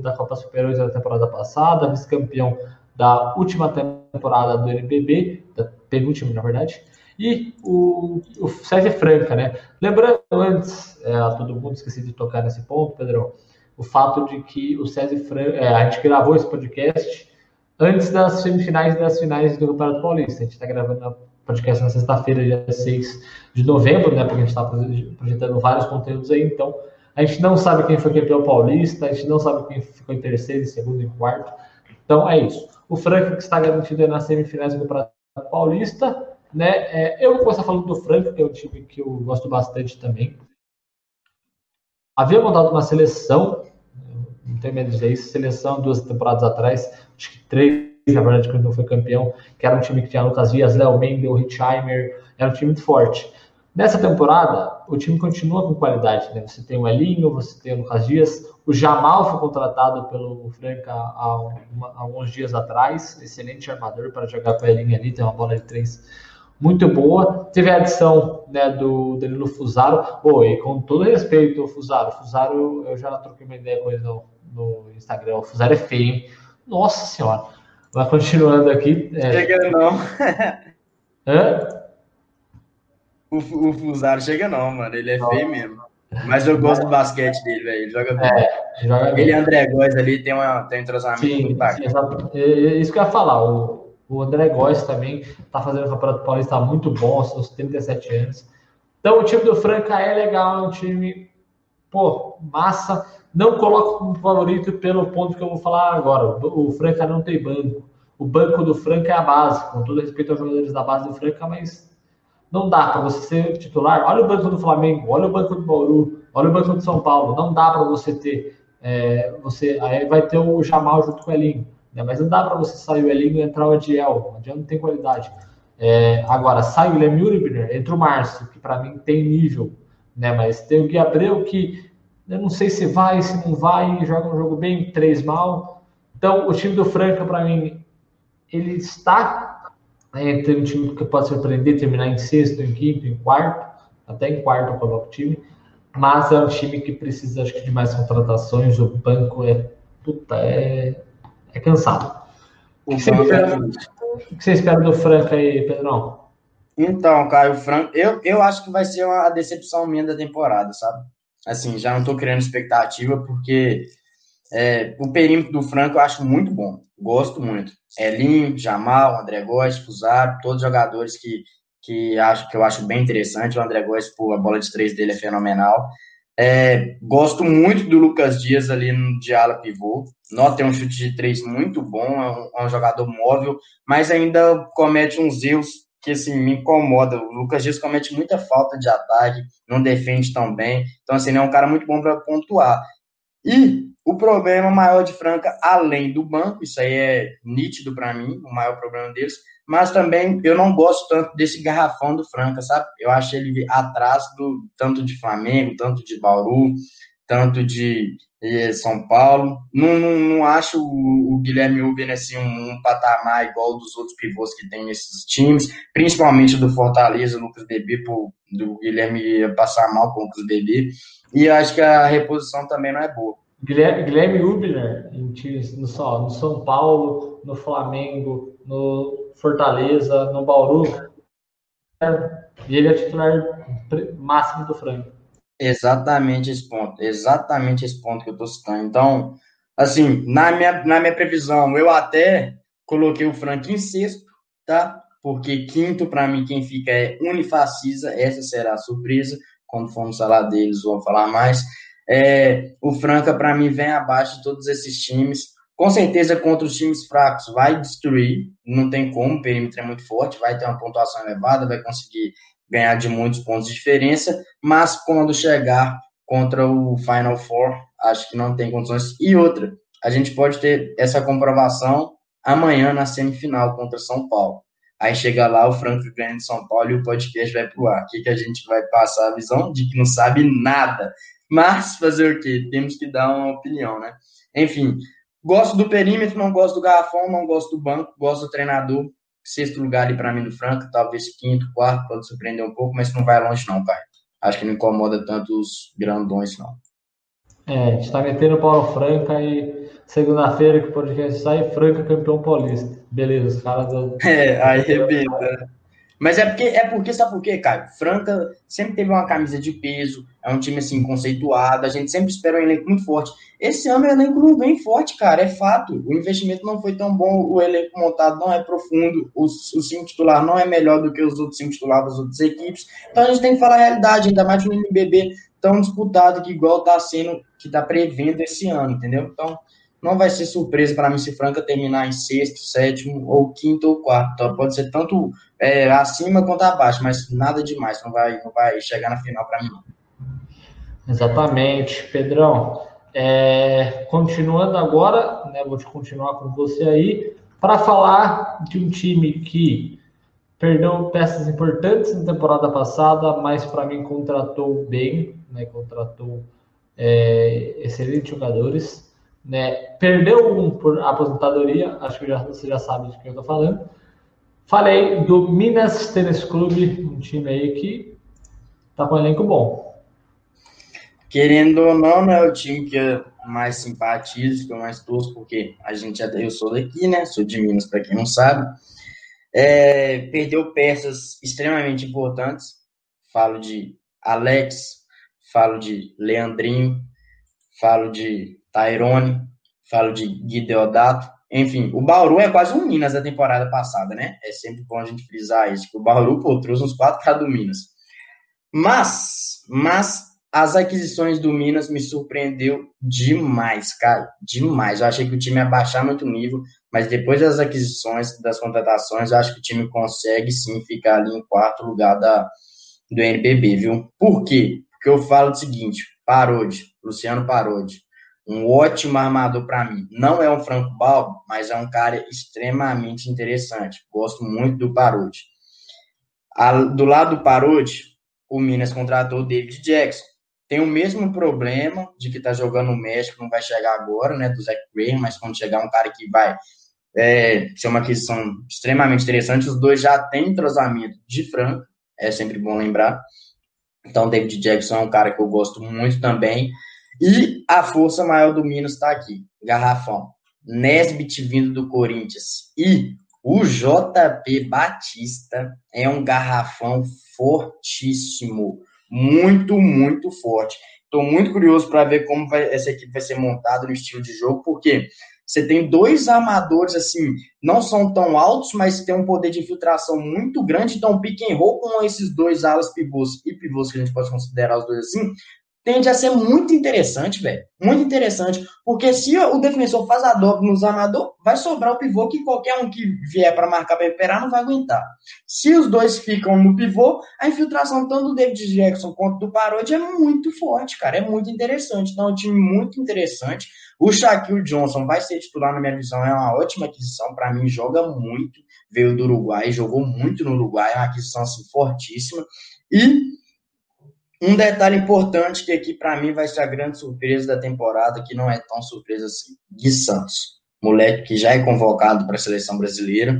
da, Copa Super 8 da temporada passada, vice-campeão da última temporada do NBB, da penúltima, na verdade, e o, o César Franca, né? Lembrando antes, é, todo mundo esqueci de tocar nesse ponto, Pedrão, o fato de que o César Franca, é, a gente gravou esse podcast antes das semifinais e das finais do Campeonato Paulista. A gente está gravando o podcast na sexta-feira, dia 6 de novembro, né? Porque a gente está projetando vários conteúdos aí, então a gente não sabe quem foi campeão paulista, a gente não sabe quem ficou em terceiro, em segundo e quarto. Então é isso. O Franca que está garantido nas semifinais do Campeonato Paulista. Né? É, eu vou começar falando do Franca, que é um time que eu gosto bastante também. Havia montado uma seleção, não tenho medo de dizer isso, seleção duas temporadas atrás, acho que três, na verdade, quando não foi campeão, que era um time que tinha Lucas Dias, Léo Mendel, Richheimer, era um time forte. Nessa temporada, o time continua com qualidade, né? Você tem o Elinho, você tem o Lucas Dias, o Jamal foi contratado pelo Franca há, uma, há alguns dias atrás, excelente armador para jogar com o Elinho ali, tem uma bola de três muito boa. Teve a adição né, do Danilo Fusaro, oh, e com todo respeito ao Fusaro, Fusaro, eu já troquei uma ideia com ele no, no Instagram, o Fusaro é feio, hein? Nossa senhora. Mas continuando aqui. É... Chega não. Hã? O, o Fusaro chega não, mano. Ele é não. feio mesmo. Mas eu gosto do basquete dele, velho. Ele joga bem. É, joga bem. Ele e André Góes ali tem, uma, tem um entrosamento sim, muito bacana. Sim, é, é isso que eu ia falar. O, o André Góes também tá fazendo o Campeonato Paulista muito bom, seus 37 anos. Então o time do Franca é legal, é um time, pô, massa. Não coloco como favorito pelo ponto que eu vou falar agora. O Franca não tem banco. O banco do Franca é a base, com todo respeito aos jogadores da base do Franca, mas não dá para você ser titular. Olha o banco do Flamengo, olha o banco do Bauru, olha o banco do São Paulo. Não dá para você ter. É, você Aí vai ter o Jamal junto com o Elinho. Né? Mas não dá para você sair o Elinho e entrar o Adiel. O Adiel não tem qualidade. É, agora, sai o Guilherme entra o Márcio, que para mim tem nível. Né? Mas tem o Gui Abreu que eu não sei se vai, se não vai, joga um jogo bem, três mal. Então, o time do Franca, para mim, ele está né, tem um time que pode surpreender, terminar em sexto, em quinto, em quarto, até em quarto eu coloco o time, mas é um time que precisa, acho que, de mais contratações, o banco é, puta, é, é cansado. O, que, você espera, é... o que você espera do Franca aí, Pedrão? Então, Caio, Franco, eu, eu acho que vai ser uma decepção minha da temporada, sabe? Assim, já não tô criando expectativa, porque é, o perímetro do Franco eu acho muito bom. Gosto muito. Elinho, Jamal, André Góes, Fusaro, todos jogadores que, que, acho, que eu acho bem interessante. O André Góes, pô, a bola de três dele é fenomenal. É, gosto muito do Lucas Dias ali no de ala pivô. Nota tem um chute de três muito bom, é um, é um, jogador móvel, mas ainda comete uns erros que assim, me incomoda. O Lucas Dias comete muita falta de ataque, não defende tão bem. Então, assim, ele é um cara muito bom para pontuar. E o problema maior de Franca, além do banco, isso aí é nítido para mim, o maior problema deles, mas também eu não gosto tanto desse garrafão do Franca, sabe? Eu acho ele atrás do tanto de Flamengo, tanto de Bauru, tanto de, de São Paulo. Não, não, não acho o, o Guilherme Uber assim, um, um, patamar igual dos outros pivôs que tem nesses times, principalmente do Fortaleza, Lucas Bebê, por, do Guilherme passar mal com o Lucas Bebê. E acho que a reposição também não é boa. Guilherme, Guilherme Ubner, no, no São Paulo, no Flamengo, no Fortaleza, no Bauru. E ele é titular máximo do Franco. Exatamente esse ponto. Exatamente esse ponto que eu estou citando. Então, assim, na minha, na minha previsão, eu até coloquei o Franco em sexto, tá? Porque quinto, para mim, quem fica é Unifacisa. Essa será a surpresa. Quando formos falar deles, vamos falar mais. É, o Franca, para mim, vem abaixo de todos esses times. Com certeza, contra os times fracos, vai destruir, não tem como, o perímetro é muito forte, vai ter uma pontuação elevada, vai conseguir ganhar de muitos pontos de diferença, mas quando chegar contra o Final Four, acho que não tem condições. E outra, a gente pode ter essa comprovação amanhã na semifinal contra São Paulo. Aí chega lá o Franco ganha de São Paulo e o podcast vai pro ar. O que, que a gente vai passar a visão de que não sabe nada. Mas fazer o quê? Temos que dar uma opinião, né? Enfim, Gosto do perímetro, não gosto do garrafão, não gosto do banco, gosto do treinador. Sexto lugar ali para mim do Franca, talvez quinto, quarto, pode surpreender um pouco, mas não vai longe não, pai. Acho que não incomoda tanto os grandões, não. É, a gente tá metendo o Paulo Franca e segunda-feira que o podcast sai, Franca campeão paulista. Beleza, os caras do... É, aí rebenta. Mas é porque, é porque, sabe por quê, Caio? Franca sempre teve uma camisa de peso, é um time assim conceituado, a gente sempre espera um elenco muito forte. Esse ano o elenco não vem forte, cara, é fato. O investimento não foi tão bom, o elenco montado não é profundo, o, o cinco titular não é melhor do que os outros cinco titulares das outras equipes. Então a gente tem que falar a realidade, ainda mais no NBB tão disputado que igual tá sendo, que tá prevendo esse ano, entendeu? Então, não vai ser surpresa para mim se Franca terminar em sexto, sétimo, ou quinto ou quarto. Pode ser tanto é, acima quanto abaixo, mas nada demais, não vai, não vai chegar na final para mim. Exatamente, Pedrão. É, continuando agora, né, vou te continuar com você aí, para falar de um time que perdeu peças importantes na temporada passada, mas para mim contratou bem, né, contratou é, excelentes jogadores né, perdeu um por aposentadoria, acho que já, você já sabe de quem eu estou falando. Falei do Minas Tênis Clube, um time aí que tá com um elenco bom. Querendo ou não, é o time que eu mais simpatizo, que eu mais torço, porque a gente já, eu sou daqui, né? Sou de Minas, para quem não sabe. É, perdeu peças extremamente importantes. Falo de Alex, falo de Leandrinho, falo de Tyrone, falo de Gui Deodato. Enfim, o Bauru é quase um Minas da temporada passada, né? É sempre bom a gente frisar isso, que o Bauru pô, trouxe uns quatro caras do Minas. Mas, mas as aquisições do Minas me surpreendeu demais, cara, demais. Eu achei que o time ia baixar muito o nível, mas depois das aquisições, das contratações, eu acho que o time consegue sim ficar ali em quarto lugar da, do NBB, viu? Por quê? Porque eu falo o seguinte, Parode, Luciano Parode, um ótimo armador para mim. Não é um Franco Balbo, mas é um cara extremamente interessante. Gosto muito do Parodi. Do lado do Parodi, o Minas contratou o David Jackson. Tem o mesmo problema de que está jogando no México, não vai chegar agora, né, do Zach Graham, mas quando chegar um cara que vai é, ser uma aquisição extremamente interessante, os dois já têm entrosamento de Franco, é sempre bom lembrar. Então, David Jackson é um cara que eu gosto muito também. E a força maior do Minas está aqui, Garrafão. Nesbit vindo do Corinthians. E o JP Batista é um garrafão fortíssimo. Muito, muito forte. Estou muito curioso para ver como vai, essa equipe vai ser montada no estilo de jogo, porque você tem dois armadores, assim, não são tão altos, mas tem um poder de infiltração muito grande. Então, pick and roll com esses dois alas pivôs e pivôs que a gente pode considerar os dois assim, tende a ser muito interessante, velho. Muito interessante. Porque se o defensor faz a dobra nos armador, vai sobrar o pivô que qualquer um que vier para marcar para recuperar não vai aguentar. Se os dois ficam no pivô, a infiltração tanto do David Jackson quanto do Parodi é muito forte, cara. É muito interessante. Então é um time muito interessante. O Shaquille Johnson vai ser titular na minha visão. É uma ótima aquisição. Para mim, joga muito. Veio do Uruguai, jogou muito no Uruguai. É uma aquisição assim, fortíssima. E um detalhe importante que aqui para mim vai ser a grande surpresa da temporada, que não é tão surpresa assim, Gui Santos, moleque que já é convocado para a seleção brasileira,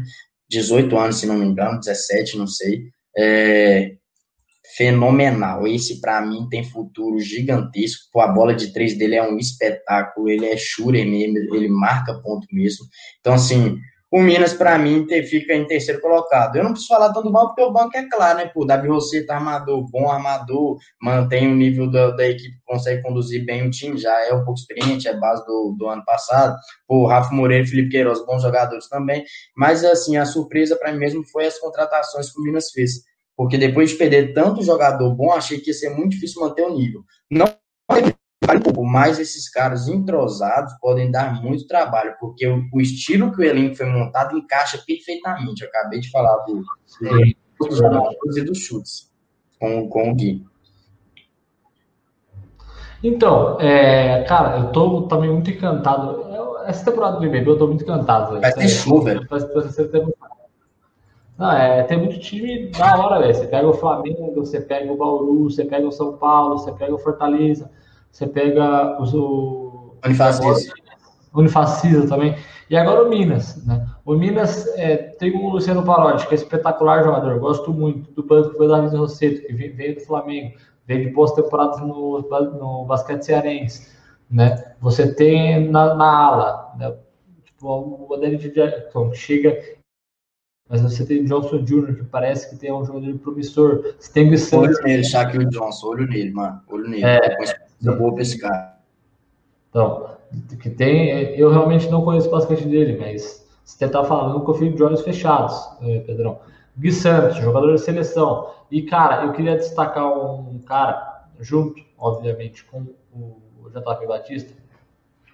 18 anos, se não me engano, 17, não sei. É fenomenal. Esse para mim tem futuro gigantesco. a bola de três dele é um espetáculo. Ele é shooter mesmo, ele marca ponto mesmo. Então assim, o Minas, para mim, fica em terceiro colocado. Eu não preciso falar tanto banco, porque o banco é claro, né? Pô, Davi Rosseto, armador, bom armador, mantém o nível da, da equipe, consegue conduzir bem o time, já é um pouco experiente, é base do, do ano passado. Pô, Rafa Moreira e Felipe Queiroz, bons jogadores também. Mas, assim, a surpresa para mim mesmo foi as contratações que o Minas fez. Porque depois de perder tanto jogador bom, achei que ia ser muito difícil manter o nível. Não vale pouco, mas esses caras entrosados podem dar muito trabalho, porque o, o, estilo que o elenco foi montado encaixa perfeitamente. Eu acabei de falar do, dos e dos chutes com, com o Gui. Então, é, cara, eu tô também muito encantado. Essa temporada do BBB eu tô muito encantado. Vai ter chuva, velho. Não, é, tem muito time da hora, velho. Você pega o Flamengo, você pega o Bauru, você pega o São Paulo, você pega o Fortaleza, você pega o. Unifacisa. Unifacisa também. E agora o Minas, né? O Minas é, tem o Luciano Parotti, que é espetacular jogador, gosto muito do banco foi o David Rosseto, que veio do Flamengo, veio de boas temporadas no, no basquete cearense, né? Você tem na, na ala, né? Tipo, o Adelite Jackson, que chega mas você tem o Johnson Jr., que parece que tem um jogador promissor. Você tem o Santos. Olho nele, Shaquille Johnson, olho nele, mano. Olho nele. É, esse cara. Então, que tem. Eu realmente não conheço o basquete dele, mas você está falando, eu confio de olhos fechados, é, Pedrão. Gui Santos, jogador de seleção. E, cara, eu queria destacar um cara, junto, obviamente, com o JP Batista,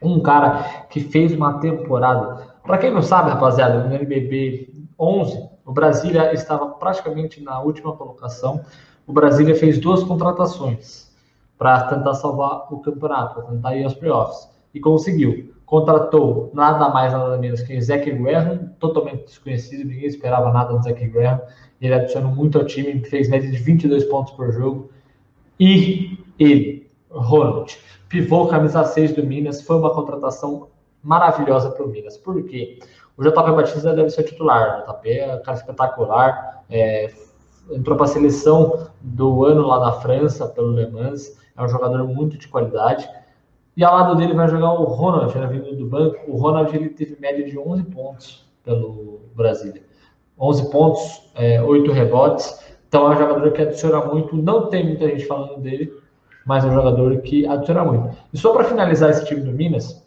um cara que fez uma temporada. Para quem não sabe, rapaziada, no NBB 11, o Brasília estava praticamente na última colocação. O Brasília fez duas contratações para tentar salvar o campeonato, para tentar ir aos playoffs. E conseguiu. Contratou nada mais, nada menos que Zach Graham, totalmente desconhecido, ninguém esperava nada do Zach Graham. Ele adicionou muito ao time, fez média de 22 pontos por jogo. E ele, Ronald, pivô camisa 6 do Minas, foi uma contratação maravilhosa para o Minas. Por quê? O JP Batista deve ser titular. O JP é um cara espetacular. É, entrou para a seleção do ano lá na França, pelo Le Mans. É um jogador muito de qualidade. E ao lado dele vai jogar o Ronald, era vindo do banco. O Ronald ele teve média de 11 pontos pelo Brasília. 11 pontos, é, 8 rebotes. Então é um jogador que adiciona muito. Não tem muita gente falando dele, mas é um jogador que adiciona muito. E só para finalizar esse time do Minas,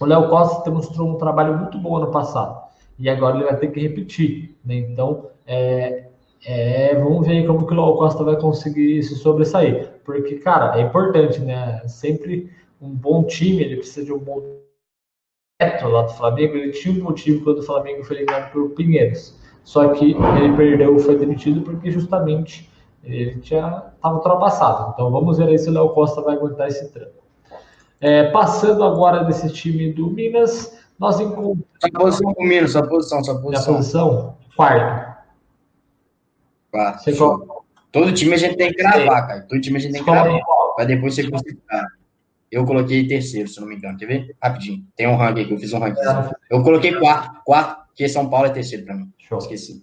o Léo Costa demonstrou um trabalho muito bom ano passado. E agora ele vai ter que repetir. Né? Então, é, é, vamos ver como que o Léo Costa vai conseguir se sobressair. Porque, cara, é importante, né? Sempre um bom time, ele precisa de um bom teto lá do Flamengo. Ele tinha um motivo quando o Flamengo foi eliminado pelo Pinheiros. Só que ele perdeu, foi demitido porque justamente ele tinha estava ultrapassado. Então vamos ver aí se o Léo Costa vai aguentar esse trampo. É, passando agora desse time do Minas, nós encontramos. Sua posição do Minas, sua posição, sua posição. Minha posição? Quarto. Quarto. Todo time a gente tem que gravar, cara. Todo time a gente tem que gravar. Pra depois você conseguir. Eu coloquei terceiro, se não me engano. Quer ver? Rapidinho. Tem um ranking aqui, eu fiz um ranking. Eu coloquei quarto, quarto, porque São Paulo é terceiro pra mim. Show. Esqueci.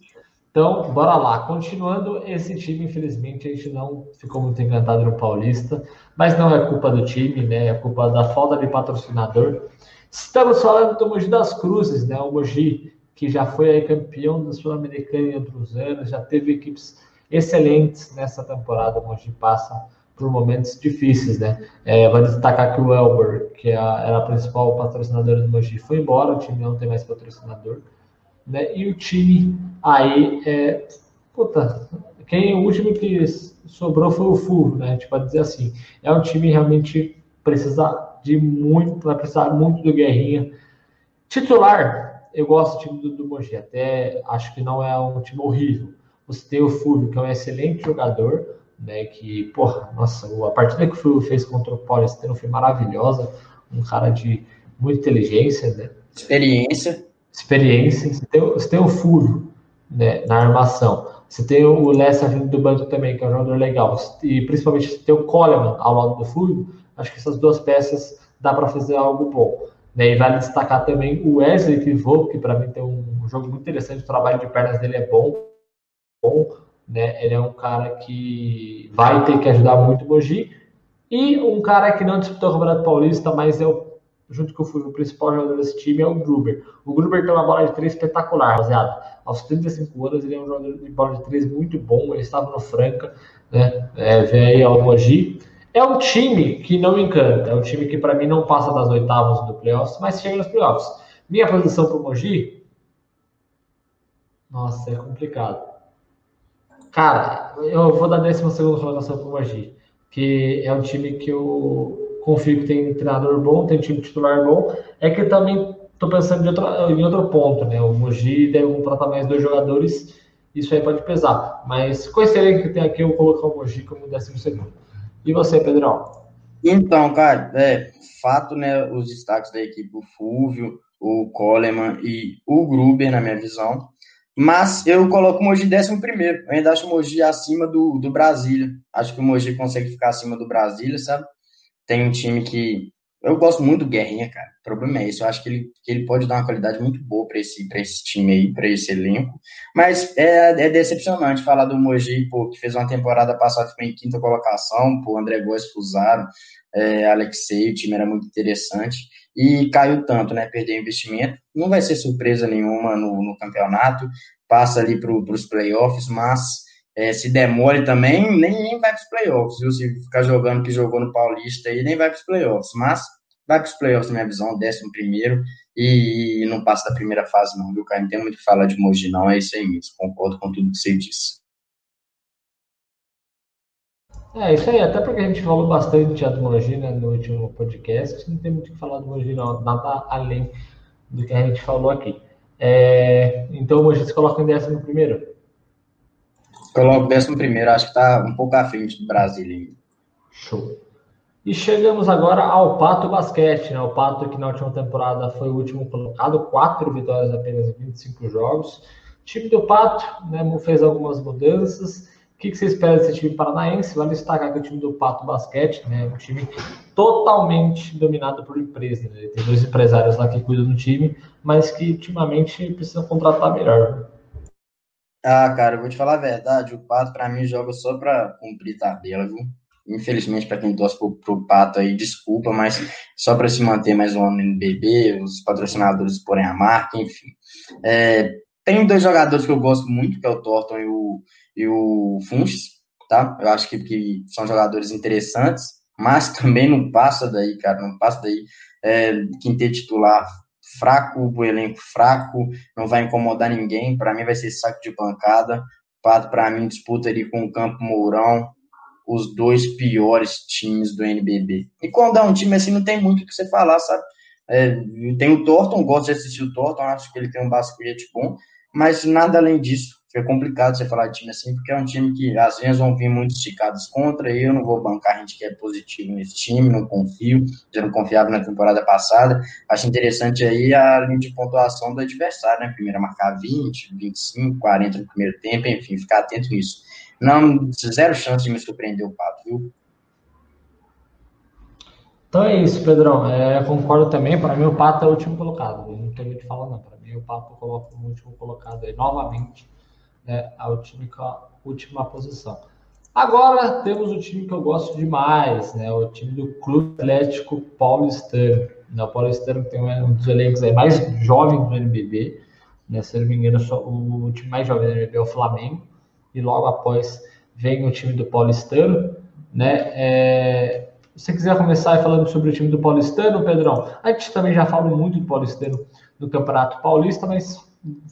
Então, bora lá. Continuando, esse time, infelizmente, a gente não ficou muito encantado no Paulista, mas não é culpa do time, né? É culpa da falta de patrocinador. Estamos falando do Mogi das Cruzes, né? O Mogi, que já foi aí campeão da Sul-Americana em outros anos, já teve equipes excelentes nessa temporada. O Mogi passa por momentos difíceis, né? É, destacar que o Elber, que é era a principal patrocinadora do Mogi, foi embora, o time não tem mais patrocinador né? E o time aí é. Puta, quem o último que sobrou foi o Fulvio, né? A gente pode dizer assim. É um time realmente precisa de muito, vai precisar muito do Guerrinha. Titular, eu gosto do time do, do Mogi, até acho que não é um time horrível. Você tem o Fulvio, que é um excelente jogador, né? Que, porra, nossa, a partida que o Fulvio fez contra o Paulistano foi maravilhosa. Um cara de muita inteligência, né? Experiência experiência, você tem, você tem o Furo né, na armação, você tem o Lessa vindo do banco também, que é um jogador legal, e principalmente você tem o Coleman ao lado do Furo, acho que essas duas peças dá para fazer algo bom. Né, e vale destacar também o Wesley Pivot, que para mim tem um jogo muito interessante, o trabalho de pernas dele é bom, bom né, ele é um cara que vai ter que ajudar muito o Mogi, e um cara que não disputou o Campeonato Paulista, mas é junto com o principal jogador desse time, é o Gruber. O Gruber tem uma bola de três espetacular, rapaziada. Aos 35 anos, ele é um jogador de bola de três muito bom. Ele estava no Franca, né? É, vem aí ao Mogi. É um time que não encanta. É um time que, para mim, não passa das oitavas do playoffs, mas chega nos playoffs. Minha posição para o Mogi. Nossa, é complicado. Cara, eu vou dar 12 colocação para o Mogi, que é um time que eu confio que tem treinador bom, tem time titular bom, é que também estou pensando outro, em outro ponto, né? O Mogi deve contratar mais dois jogadores, isso aí pode pesar. Mas com esse elenco que tem aqui, eu vou colocar o Mogi como décimo segundo. E você, Pedrão? Então, cara, é fato, né? Os destaques da equipe, o Fúvio, o Coleman e o Gruber, na minha visão. Mas eu coloco o Mogi décimo primeiro. Eu ainda acho o Mogi acima do, do Brasília. Acho que o Mogi consegue ficar acima do Brasília, sabe? Tem um time que. Eu gosto muito do Guerrinha, cara. O problema é esse. Eu acho que ele, que ele pode dar uma qualidade muito boa para esse, esse time aí, para esse elenco. Mas é, é decepcionante falar do Mogi, pô, que fez uma temporada passada ficou em quinta colocação, pô, André Góes Fusaro, é, Alexei, o time era muito interessante. E caiu tanto, né? Perdeu investimento. Não vai ser surpresa nenhuma no, no campeonato. Passa ali para os playoffs, mas é, se demole também, nem, nem vai para os playoffs, viu? Se ficar jogando que jogou no Paulista aí, nem vai para os playoffs. Mas vai para os playoffs, na minha visão, décimo primeiro, e, e, não passa da primeira fase, não, viu, cara? Não tem muito o que falar de Mogi, não. É isso aí mesmo. Concordo com tudo que você disse. É, isso aí, até porque a gente falou bastante de Mogi, né, no último podcast, não tem muito o que falar do Mogi, não, nada além do que a gente falou aqui. É, então o Mogi se coloca em décimo primeiro? Coloco décimo primeiro, acho que está um pouco à frente do Brasil. Show. E chegamos agora ao Pato Basquete, né? O Pato que na última temporada foi o último colocado, quatro vitórias apenas em 25 jogos. O time do Pato né, fez algumas mudanças. O que, que você espera desse time paranaense? Vale destacar que o time do Pato Basquete né, é um time totalmente dominado por empresa. Né? Tem dois empresários lá que cuidam do time, mas que ultimamente precisam contratar melhor. Ah, cara, eu vou te falar a verdade, o Pato para mim joga só para cumprir tabela, viu? Infelizmente, para quem torce pro, pro Pato aí, desculpa, mas só para se manter mais um ano no NBB, os patrocinadores porem a marca, enfim. É, tem dois jogadores que eu gosto muito, que é o Thornton e o, e o Funches, tá? Eu acho que, que são jogadores interessantes, mas também não passa daí, cara, não passa daí. É, quinteto titular fraco, o elenco fraco, não vai incomodar ninguém. Para mim vai ser saco de pancada. Pato, para mim, disputa ali com o Campo Mourão, os dois piores times do NBB. E quando é um time assim, não tem muito o que você falar, sabe? É, tem o Thornton, gosto de assistir o Thornton, acho que ele tem um basquete bom, mas nada além disso. É complicado você falar de time assim, porque é um time que às vezes vão vir muito esticados contra. E eu não vou bancar a gente que é positivo nesse time, não confio. Já não confiava na temporada passada. Acho interessante aí a linha de pontuação do adversário, né? Primeiro marcar 20, 25, 40 no primeiro tempo, enfim, ficar atento nisso. Não, zero chance de me surpreender o Pato, viu? Então é isso, Pedrão. É, concordo também. Para mim, o Pato é o último colocado. Eu não tenho muito que falar, não. Para mim, o Pato coloca o último colocado aí novamente né, a última, última posição. Agora temos o time que eu gosto demais, né, o time do Clube Atlético Paulistano. Né, o Paulistano tem um dos elencos mais jovens do NBB, né, se não me engano, o time mais jovem do NBB é o Flamengo, e logo após vem o time do Paulistano. Né, é, se você quiser começar falando sobre o time do Paulistano, Pedrão, a gente também já fala muito do Paulistano no Campeonato Paulista, mas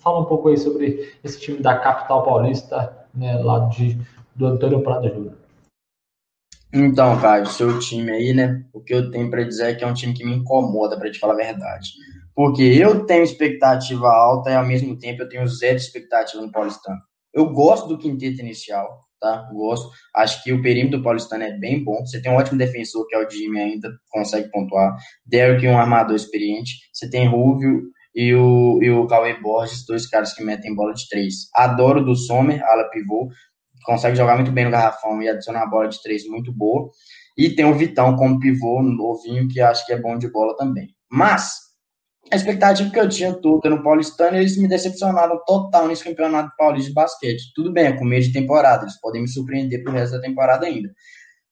Fala um pouco aí sobre esse time da capital paulista, né, lá de, do Antônio Prado Júnior. Então, Caio, seu time aí, né? O que eu tenho para dizer é que é um time que me incomoda, para te falar a verdade. Porque eu tenho expectativa alta e ao mesmo tempo eu tenho zero expectativa no Paulistano. Eu gosto do quinteto inicial, tá? Gosto. Acho que o perímetro do Paulistano é bem bom. Você tem um ótimo defensor, que é o Jimmy, ainda consegue pontuar. Derek, um armador experiente. Você tem Rubio e o, e o Cauê Borges, dois caras que metem bola de três. Adoro do Sommer, ala pivô, consegue jogar muito bem no garrafão e adicionar a bola de três muito boa. E tem o Vitão como pivô novinho, que acho que é bom de bola também. Mas, a expectativa que eu tinha toda no Paulistano, eles me decepcionaram total nesse campeonato paulista de basquete. Tudo bem, é começo de temporada, eles podem me surpreender pro resto da temporada ainda.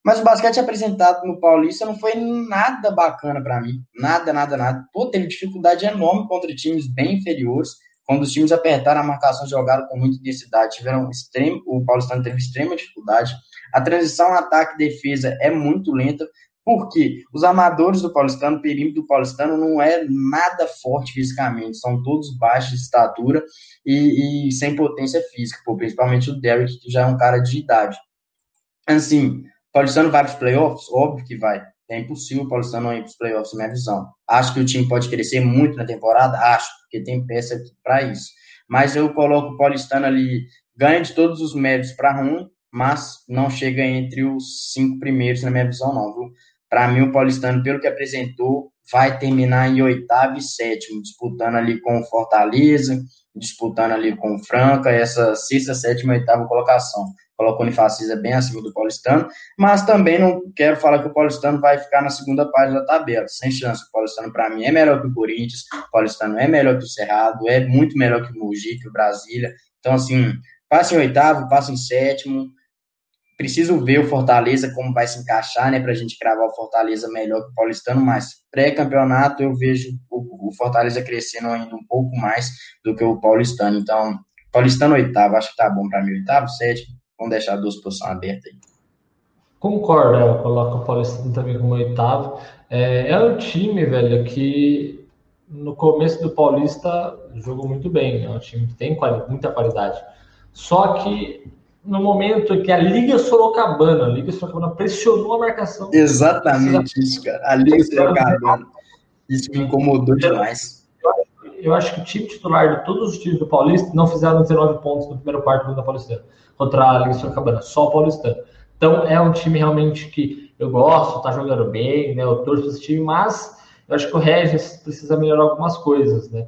Mas o basquete apresentado no Paulista não foi nada bacana para mim. Nada, nada, nada. Pô, teve dificuldade enorme contra times bem inferiores. Quando os times apertaram a marcação, jogaram com muita intensidade, tiveram extremo, o Paulistano teve extrema dificuldade. A transição ataque-defesa é muito lenta, porque os amadores do Paulistano, o perímetro do Paulistano não é nada forte fisicamente, são todos baixos de estatura e, e sem potência física, pô, principalmente o Derrick, que já é um cara de idade. Assim, Paulistano vai para os playoffs? Óbvio que vai. é impossível o Paulistano não ir para os playoffs, na minha visão. Acho que o time pode crescer muito na temporada? Acho, porque tem peça para isso. Mas eu coloco o Paulistano ali, ganha de todos os méritos para ruim, mas não chega entre os cinco primeiros, na minha visão, não, viu? Para mim, o Paulistano, pelo que apresentou, vai terminar em oitavo e sétimo, disputando ali com o Fortaleza, disputando ali com o Franca, essa sexta, sétima e oitava colocação. Coloca o Unifacisa bem acima do Paulistano, mas também não quero falar que o Paulistano vai ficar na segunda página da tabela, sem chance. O Paulistano, para mim, é melhor que o Corinthians, o Paulistano é melhor que o Cerrado, é muito melhor que o Mogi, que o Brasília. Então, assim, passa em oitavo, passa em sétimo, Preciso ver o Fortaleza como vai se encaixar, né, para a gente cravar o Fortaleza melhor que o Paulistano, mas pré-campeonato eu vejo o, Fortaleza crescendo ainda um pouco mais do que o Paulistano. Então, Paulistano oitavo, acho que tá bom para mim, oitavo, sétimo, vamos deixar duas posições abertas aí. Concordo, é, eu coloco o Paulistano também como oitavo. É, é um time, velho, que no começo do Paulista jogou muito bem, é um time que tem muita qualidade. Só que no momento que a Liga Sorocabana, a Liga Sorocabana pressionou a marcação. Exatamente isso, cara. A Liga Sorocabana. Isso me incomodou demais. Eu acho que o time titular de todos os times do Paulista não fizeram 19 pontos no primeiro quarto da Paulistana contra a Liga Sorocabana, só o Paulistano. Então é um time realmente que eu gosto, tá jogando bem, né? Eu torço esse time, mas eu acho que o Regis precisa melhorar algumas coisas, né?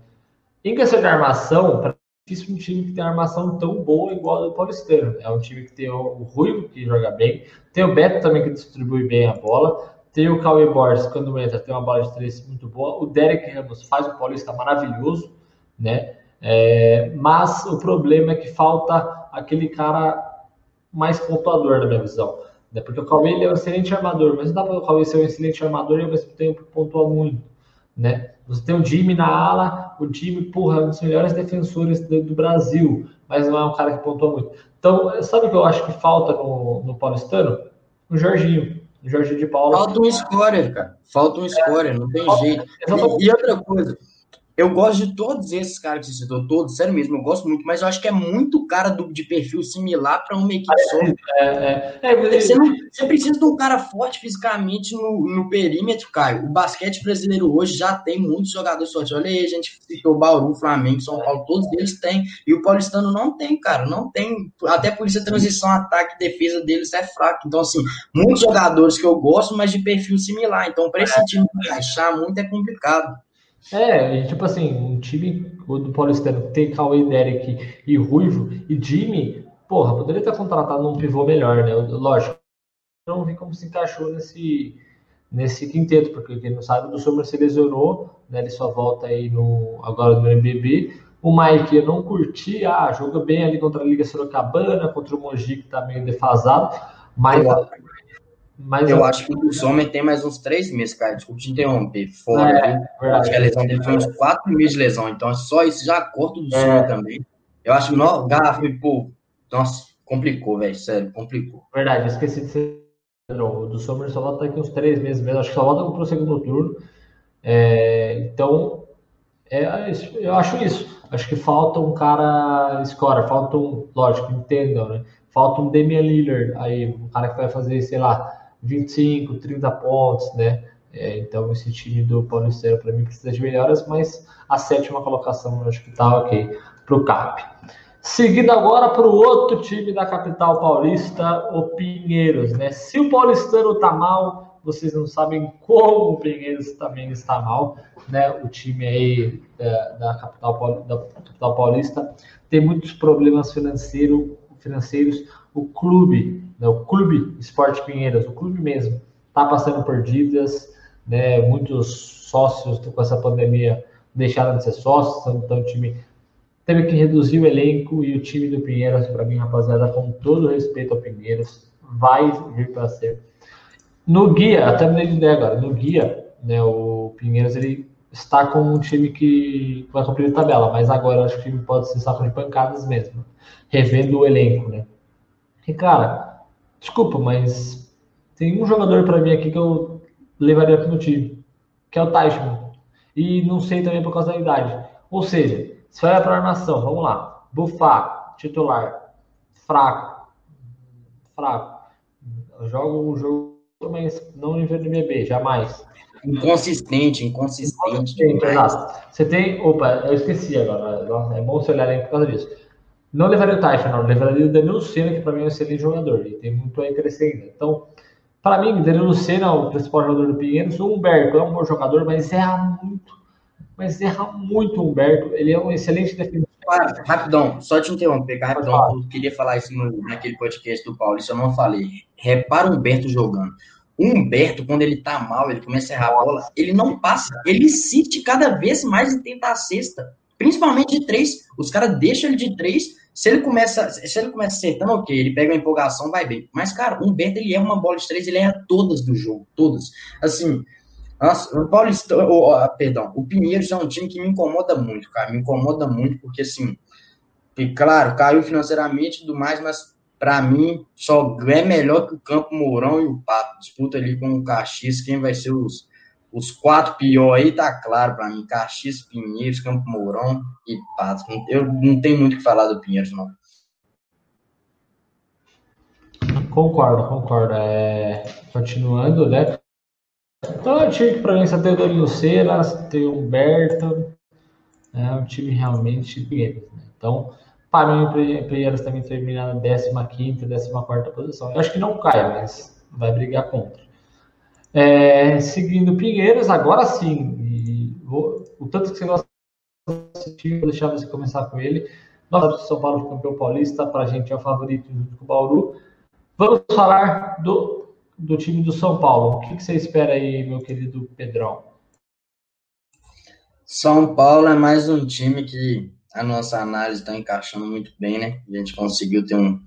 Em questão de armação, difícil um time que tem armação tão boa igual a do Paulistano. É um time que tem o Ruivo, que joga bem, tem o Beto também, que distribui bem a bola, tem o Cauê Borges, quando entra, tem uma bola de três muito boa, o Derek Ramos faz o Paulista maravilhoso, né? É, mas o problema é que falta aquele cara mais pontuador, na minha visão. Né? Porque o Cauê ele é um excelente armador, mas não dá para o Cauê ser um excelente armador e ao mesmo tempo pontuar muito. Né? Você tem o Jimmy na ala, o Jimmy, porra, é um dos melhores defensores do, do, Brasil, mas não é um cara que pontua muito. Então, sabe o que eu acho que falta no, no Paulistano? O Jorginho. O Jorginho de Paula. Falta um scorer, cara. Falta um scorer, não tem jeito. E, e outra coisa, eu gosto de todos esses caras que você citou, todos, sério mesmo, eu gosto muito, mas eu acho que é muito cara do, de perfil similar para uma equipe só. É, é, é, você, não, você, precisa de um cara forte fisicamente no, no perímetro, Caio. O basquete brasileiro hoje já tem muitos jogadores fortes. Olha aí, a gente citou Bauru, Flamengo, São Paulo, todos eles têm. E o paulistano não tem, cara, não tem. Até por isso a transição, ataque, defesa deles é fraca. Então, assim, muitos jogadores que eu gosto, mas de perfil similar. Então, para esse é. time encaixar muito é complicado. É, tipo assim, um time do Paulistano tem Cauê, Derek e Ruivo e Jimmy, porra, poderia ter contratado um pivô melhor, né? Lógico, não vi como se encaixou nesse, nesse quinteto, porque quem não sabe, o Sommer se lesionou, né? Ele só volta aí no, agora no MBB. O Mike eu não curti, ah, joga bem ali contra a Liga Sorocabana, contra o Mogi, que tá meio defasado, mas mas eu, eu acho que o Sommer tem mais uns três meses, cara. Desculpa te interromper. Fora, é, eu acho que a lesão dele foi uns quatro meses de lesão. Então, só isso já corta do é. Também. Eu acho que o Garrafa, pô, nossa, complicou, velho. Sério, complicou. Verdade, esqueci de ser. O do Sommer só volta daqui uns três meses mesmo. Acho que só volta pro segundo turno. É, então, é, eu acho isso. Acho que falta um cara score, falta um, lógico, entendam, né? Falta um Damian Lillard aí, um cara que vai fazer, sei lá, 25, 30 pontos, né? É, então esse time do Paulistano para mim precisa de melhoras, mas a sétima colocação eu acho que tá ok para o CAP. Seguindo agora para o outro time da capital paulista, o Pinheiros, né? Se o paulistano tá mal, vocês não sabem como o Pinheiros também está mal, né? O time aí é, da capital, da capital paulista tem muitos problemas financeiro, financeiros. O clube né, o Clube Esporte Pinheiros, o clube mesmo, está passando por dívidas, né, muitos sócios com essa pandemia deixaram de ser sócios, então o time teve que reduzir o elenco e o time do Pinheiros, para mim, rapaziada, com todo respeito ao Pinheiros, vai vir para ser. No guia, até me dei ideia agora, no guia, né, o Pinheiros ele está com um time que vai cumprir a tabela, mas agora acho que o time pode ser saco de pancadas mesmo, revendo o elenco, né? E cara, Desculpa, mas tem um jogador para mim aqui que eu levaria para o time, que é o Teichmann. E não sei também por causa da idade. Ou seja, se vai para a armação, vamos lá. Bufar, titular, fraco. Fraco. Joga um jogo mas não nível de NBB, jamais. Inconsistente, inconsistente. inconsistente exato. Você tem. Opa, eu esqueci agora. É bom você olhar aí por causa disso. Não levaria o não. Levaria o Danilo Senna, que para mim é um excelente jogador. E tem muito a crescer ainda. Então, para mim, Danilo Senna, o principal jogador do Pinheiros. O Humberto é um bom jogador, mas erra muito. Mas erra muito o Humberto. Ele é um excelente defensor. Ah, rapidão, só te interromper, rapidão. Eu queria falar isso no, naquele podcast do Paulo, isso eu não falei. Repara o Humberto jogando. O Humberto, quando ele tá mal, ele começa a errar a bola, ele não passa, ele insiste cada vez mais em tentar a cesta. Principalmente de três. Os caras deixam ele de três se ele começa, se ele começa acertando, ok, ele pega uma empolgação, vai bem. Mas, cara, o Humberto, ele erra uma bola de três, ele erra todas do jogo, todas. Assim, nossa, o Paulista, oh, perdão, o Pinheiros é um time que me incomoda muito, cara, me incomoda muito, porque, assim, e, claro, caiu financeiramente e tudo mais, mas para mim só é melhor que o Campo Mourão e o Pato. Disputa ali com o Caxias, quem vai ser os, os quatro piores aí tá claro para mim. Caxias, Pinheiros, Campo Mourão e Patos. Eu não tenho muito o que falar do Pinheiros, não. Concordo, concordo. É... Continuando, né? Então, o time mim só tem o Danilo Ceras, tem o Humberto. É um time realmente Pinheiros. Né? Então, para mim, o Pinheiros também termina na 15 14 posição. Eu acho que não cai, mas vai brigar contra. É, seguindo Pinheiros, agora sim, vou, o tanto que você gosta de vou deixar você começar com ele. Nós, São Paulo, campeão paulista, para a gente é o favorito junto com o Bauru. Vamos falar do, do time do São Paulo. O que, que você espera aí, meu querido Pedrão? São Paulo é mais um time que a nossa análise está encaixando muito bem, né? A gente conseguiu ter um,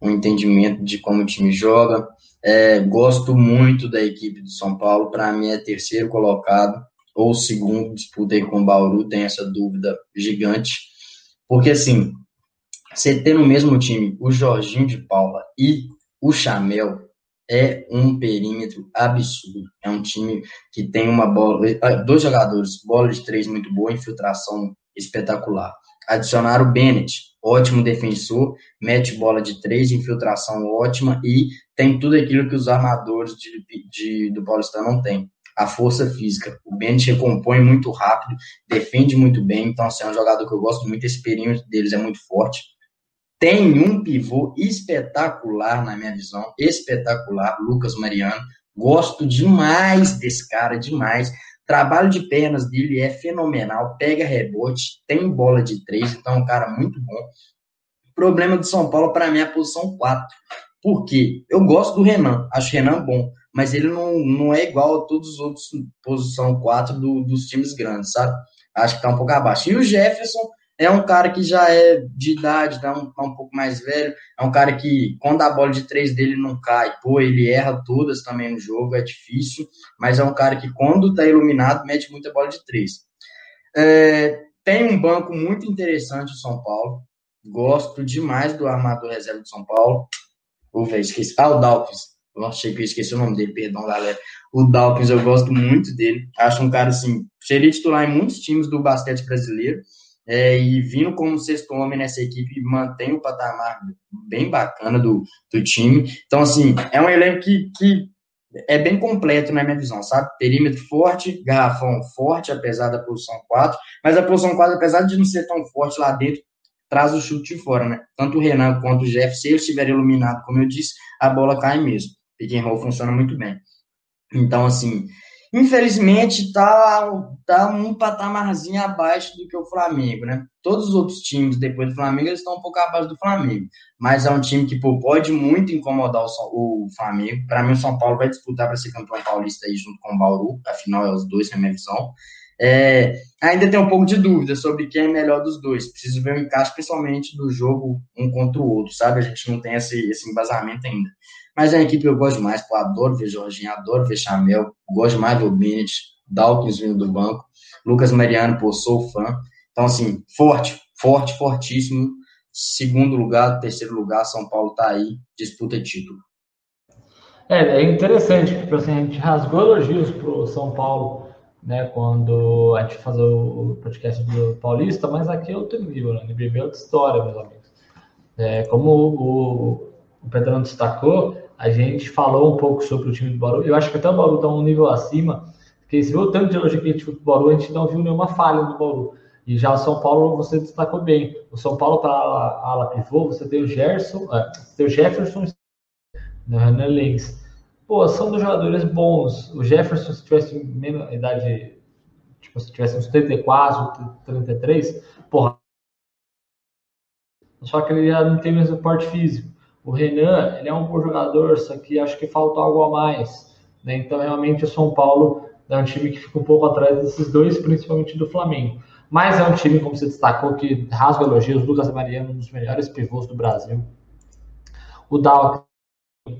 um entendimento de como o time joga, é, gosto muito da equipe do São Paulo, para mim é terceiro colocado ou segundo, disputei com o Bauru, tem essa dúvida gigante, porque assim, você ter no mesmo time o Jorginho de Paula e o Chamel é um perímetro absurdo. É um time que tem uma bola, dois jogadores, bola de três muito boa, infiltração espetacular. Adicionar o Bennett, ótimo defensor, mete bola de três, infiltração ótima e tem tudo aquilo que os armadores de, de, do Paulistano não têm. A força física. O Bennett recompõe muito rápido, defende muito bem, então assim, é um jogador que eu gosto muito, esse perímetro deles é muito forte. Tem um pivô espetacular, na minha visão, espetacular, Lucas Mariano. Gosto demais desse cara, demais. Trabalho de pernas dele é fenomenal, pega rebote, tem bola de três, então é um cara muito bom. Problema do São Paulo, para mim, é a posição 4. Por quê? Eu gosto do Renan, acho Renan bom, mas ele não, não é igual a todos os outros posição 4 do, dos times grandes, sabe? Acho que tá um pouco abaixo. E o Jefferson é um cara que já é de idade, tá um, tá um pouco mais velho, é um cara que, quando a bola de três dele não cai, pô, ele erra todas também no jogo, é difícil, mas é um cara que, quando tá iluminado, mete muita bola de três. É, tem um banco muito interessante o São Paulo, gosto demais do armador reserva de São Paulo, ver, esqueci, ah, o nossa, achei que eu esqueci o nome dele, perdão, galera. O Dawkins, eu gosto muito dele. Acho um cara, assim, seria titular em muitos times do basquete brasileiro é, e vindo como sexto homem nessa equipe, mantém o patamar bem bacana do, do time. Então, assim, é um elenco que, que é bem completo na minha visão, sabe? Perímetro forte, garrafão forte, apesar da posição 4, mas a posição 4, apesar de não ser tão forte lá dentro, traz o chute de fora, né? Tanto o Renan quanto o Jeff, se eles estiverem iluminados, como eu disse, a bola cai mesmo. Pick and roll funciona muito bem. Então, assim, Infelizmente, tá, tá um patamarzinho abaixo do que o Flamengo, né? Todos os outros times, depois do Flamengo, eles estão um pouco abaixo do Flamengo. Mas é um time que pô, pode muito incomodar o, o Flamengo. Para mim, o São Paulo vai disputar para ser campeão paulista aí junto com o Bauru. Afinal, é os dois, na minha visão. É, ainda tem um pouco de dúvida sobre quem é melhor dos dois. Preciso ver o encaixe, principalmente do jogo um contra o outro, sabe? A gente não tem esse, esse embasamento ainda. Mas é uma equipe que eu gosto demais, pô, adoro ver Jorginho, adoro ver Chamel, gosto mais do Bennett, Dawkins vindo do banco, Lucas Mariano, pô, sou fã. Então, assim, forte, forte, fortíssimo. Segundo lugar, terceiro lugar, São Paulo tá aí, disputa título. É, é interessante, porque assim, a gente rasgou elogios pro São Paulo, né, quando a gente faz o podcast do Paulista, mas aqui é outro nível, né? É outra história, meus amigos. É, como o, o Pedrão destacou, a gente falou um pouco sobre o time do Bauru. Eu acho que até o Bauru está um nível acima, porque se viu o tanto de elogio que a gente viu do Bauru, a gente não viu nenhuma falha no Bauru. E já o São Paulo você destacou bem. O São Paulo a ala pivô, você tem o Gerson, é, tem o Jefferson, né, Renan Lens. Pô, são dos jogadores bons. O Jefferson, se tivesse menos idade, tipo, se tivesse uns 34, 33, porra. Só que ele já não tem o mesmo porte físico. O Renan, ele é um bom jogador, só que acho que falta algo a mais. Né? Então, realmente, o São Paulo é um time que fica um pouco atrás desses dois, principalmente do Flamengo. Mas é um time, como você destacou, que rasga elogios. Lucas Mariano, um dos melhores pivôs do Brasil. O Dal,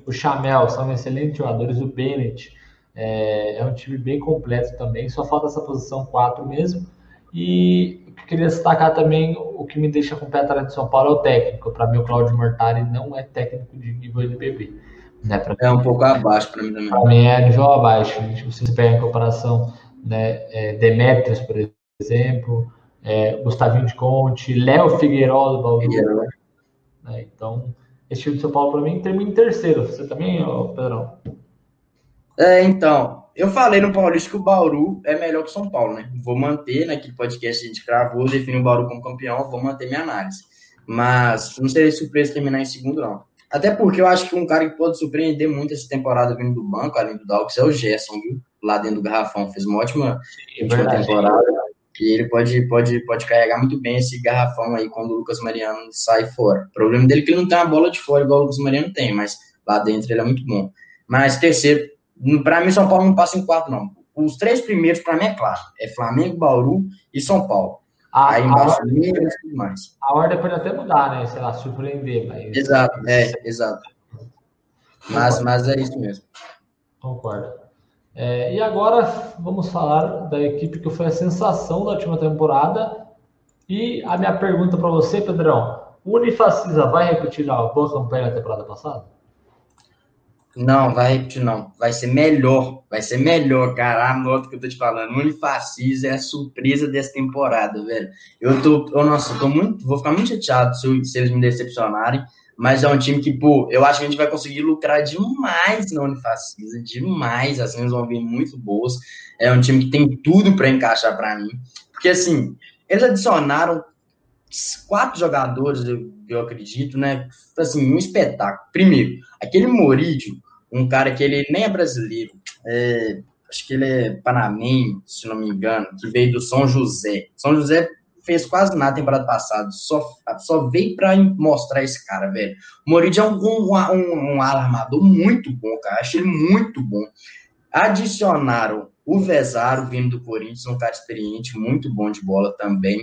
o Chamel são excelentes jogadores. O Bennett é, é, um time bem completo também. Só falta essa posição 4 mesmo. E queria destacar também o que me deixa com o pé atrás de São Paulo é o técnico. Para mim, o Claudio Mortari não é técnico de nível NBB. Né? é um pouco abaixo para mim também. Para mim é nível abaixo. Se você pega em comparação né, é, Demetrius, por exemplo, é, Gustavinho de Conte, Léo Figueiredo do Bauru. Né? Então, esse time de São Paulo, para mim, termina em terceiro. Você também, Pedrão? É, então, eu falei no Paulista que o Bauru é melhor que o São Paulo, né? Vou manter, naquele podcast que a gente gravou, defini o Bauru como campeão, vou manter minha análise. Mas não seria surpresa terminar em segundo, não. Até porque eu acho que um cara que pode surpreender muito essa temporada vindo do banco, além do Dalks, é o Gerson, viu? Lá dentro do Garrafão. Fez uma ótima, Sim, ótima temporada. E ele pode, pode, pode carregar muito bem esse garrafão aí quando o Lucas Mariano sai fora. O problema dele é que ele não tem uma bola de fora igual o Lucas Mariano tem, mas lá dentro ele é muito bom. Mas terceiro, para mim, São Paulo não passa em quarto, não. Os três primeiros, para mim, é claro. É Flamengo, Bauru e São Paulo. A, aí embaixo, a ordem, tudo mais. A ordem pode até mudar, né? Sei lá, surpreender. Mas... Exato, é, exato. Mas, mas é isso mesmo. Concordo. É, e agora vamos falar da equipe que foi a sensação da última temporada. E a minha pergunta para você, Pedrão: o Unifacisa vai repetir a boa campanha da temporada passada? Não, vai repetir, não. Vai ser melhor. Vai ser melhor, cara. Anota que eu tô te falando. Unifacisa é a surpresa dessa temporada, velho. Eu tô. Eu, nossa, eu tô muito. Vou ficar muito chateado se, se eles me decepcionarem. Mas é um time que, pô, eu acho que a gente vai conseguir lucrar demais na Unifacisa, demais. As cenas vão vir muito boas. É um time que tem tudo para encaixar para mim. Porque, assim, eles adicionaram quatro jogadores, eu, eu acredito, né? Assim, um espetáculo. Primeiro, aquele Morídio, um cara que ele nem é brasileiro, é, acho que ele é panamenho, se não me engano, que veio do São José. São José fez quase nada temporada passada, só, só veio para mostrar esse cara, velho. O Moridio é um, um, um, alarmador muito bom, cara, achei ele muito bom. Adicionaram o Vezaro, vindo do Corinthians, um cara experiente, muito bom de bola também.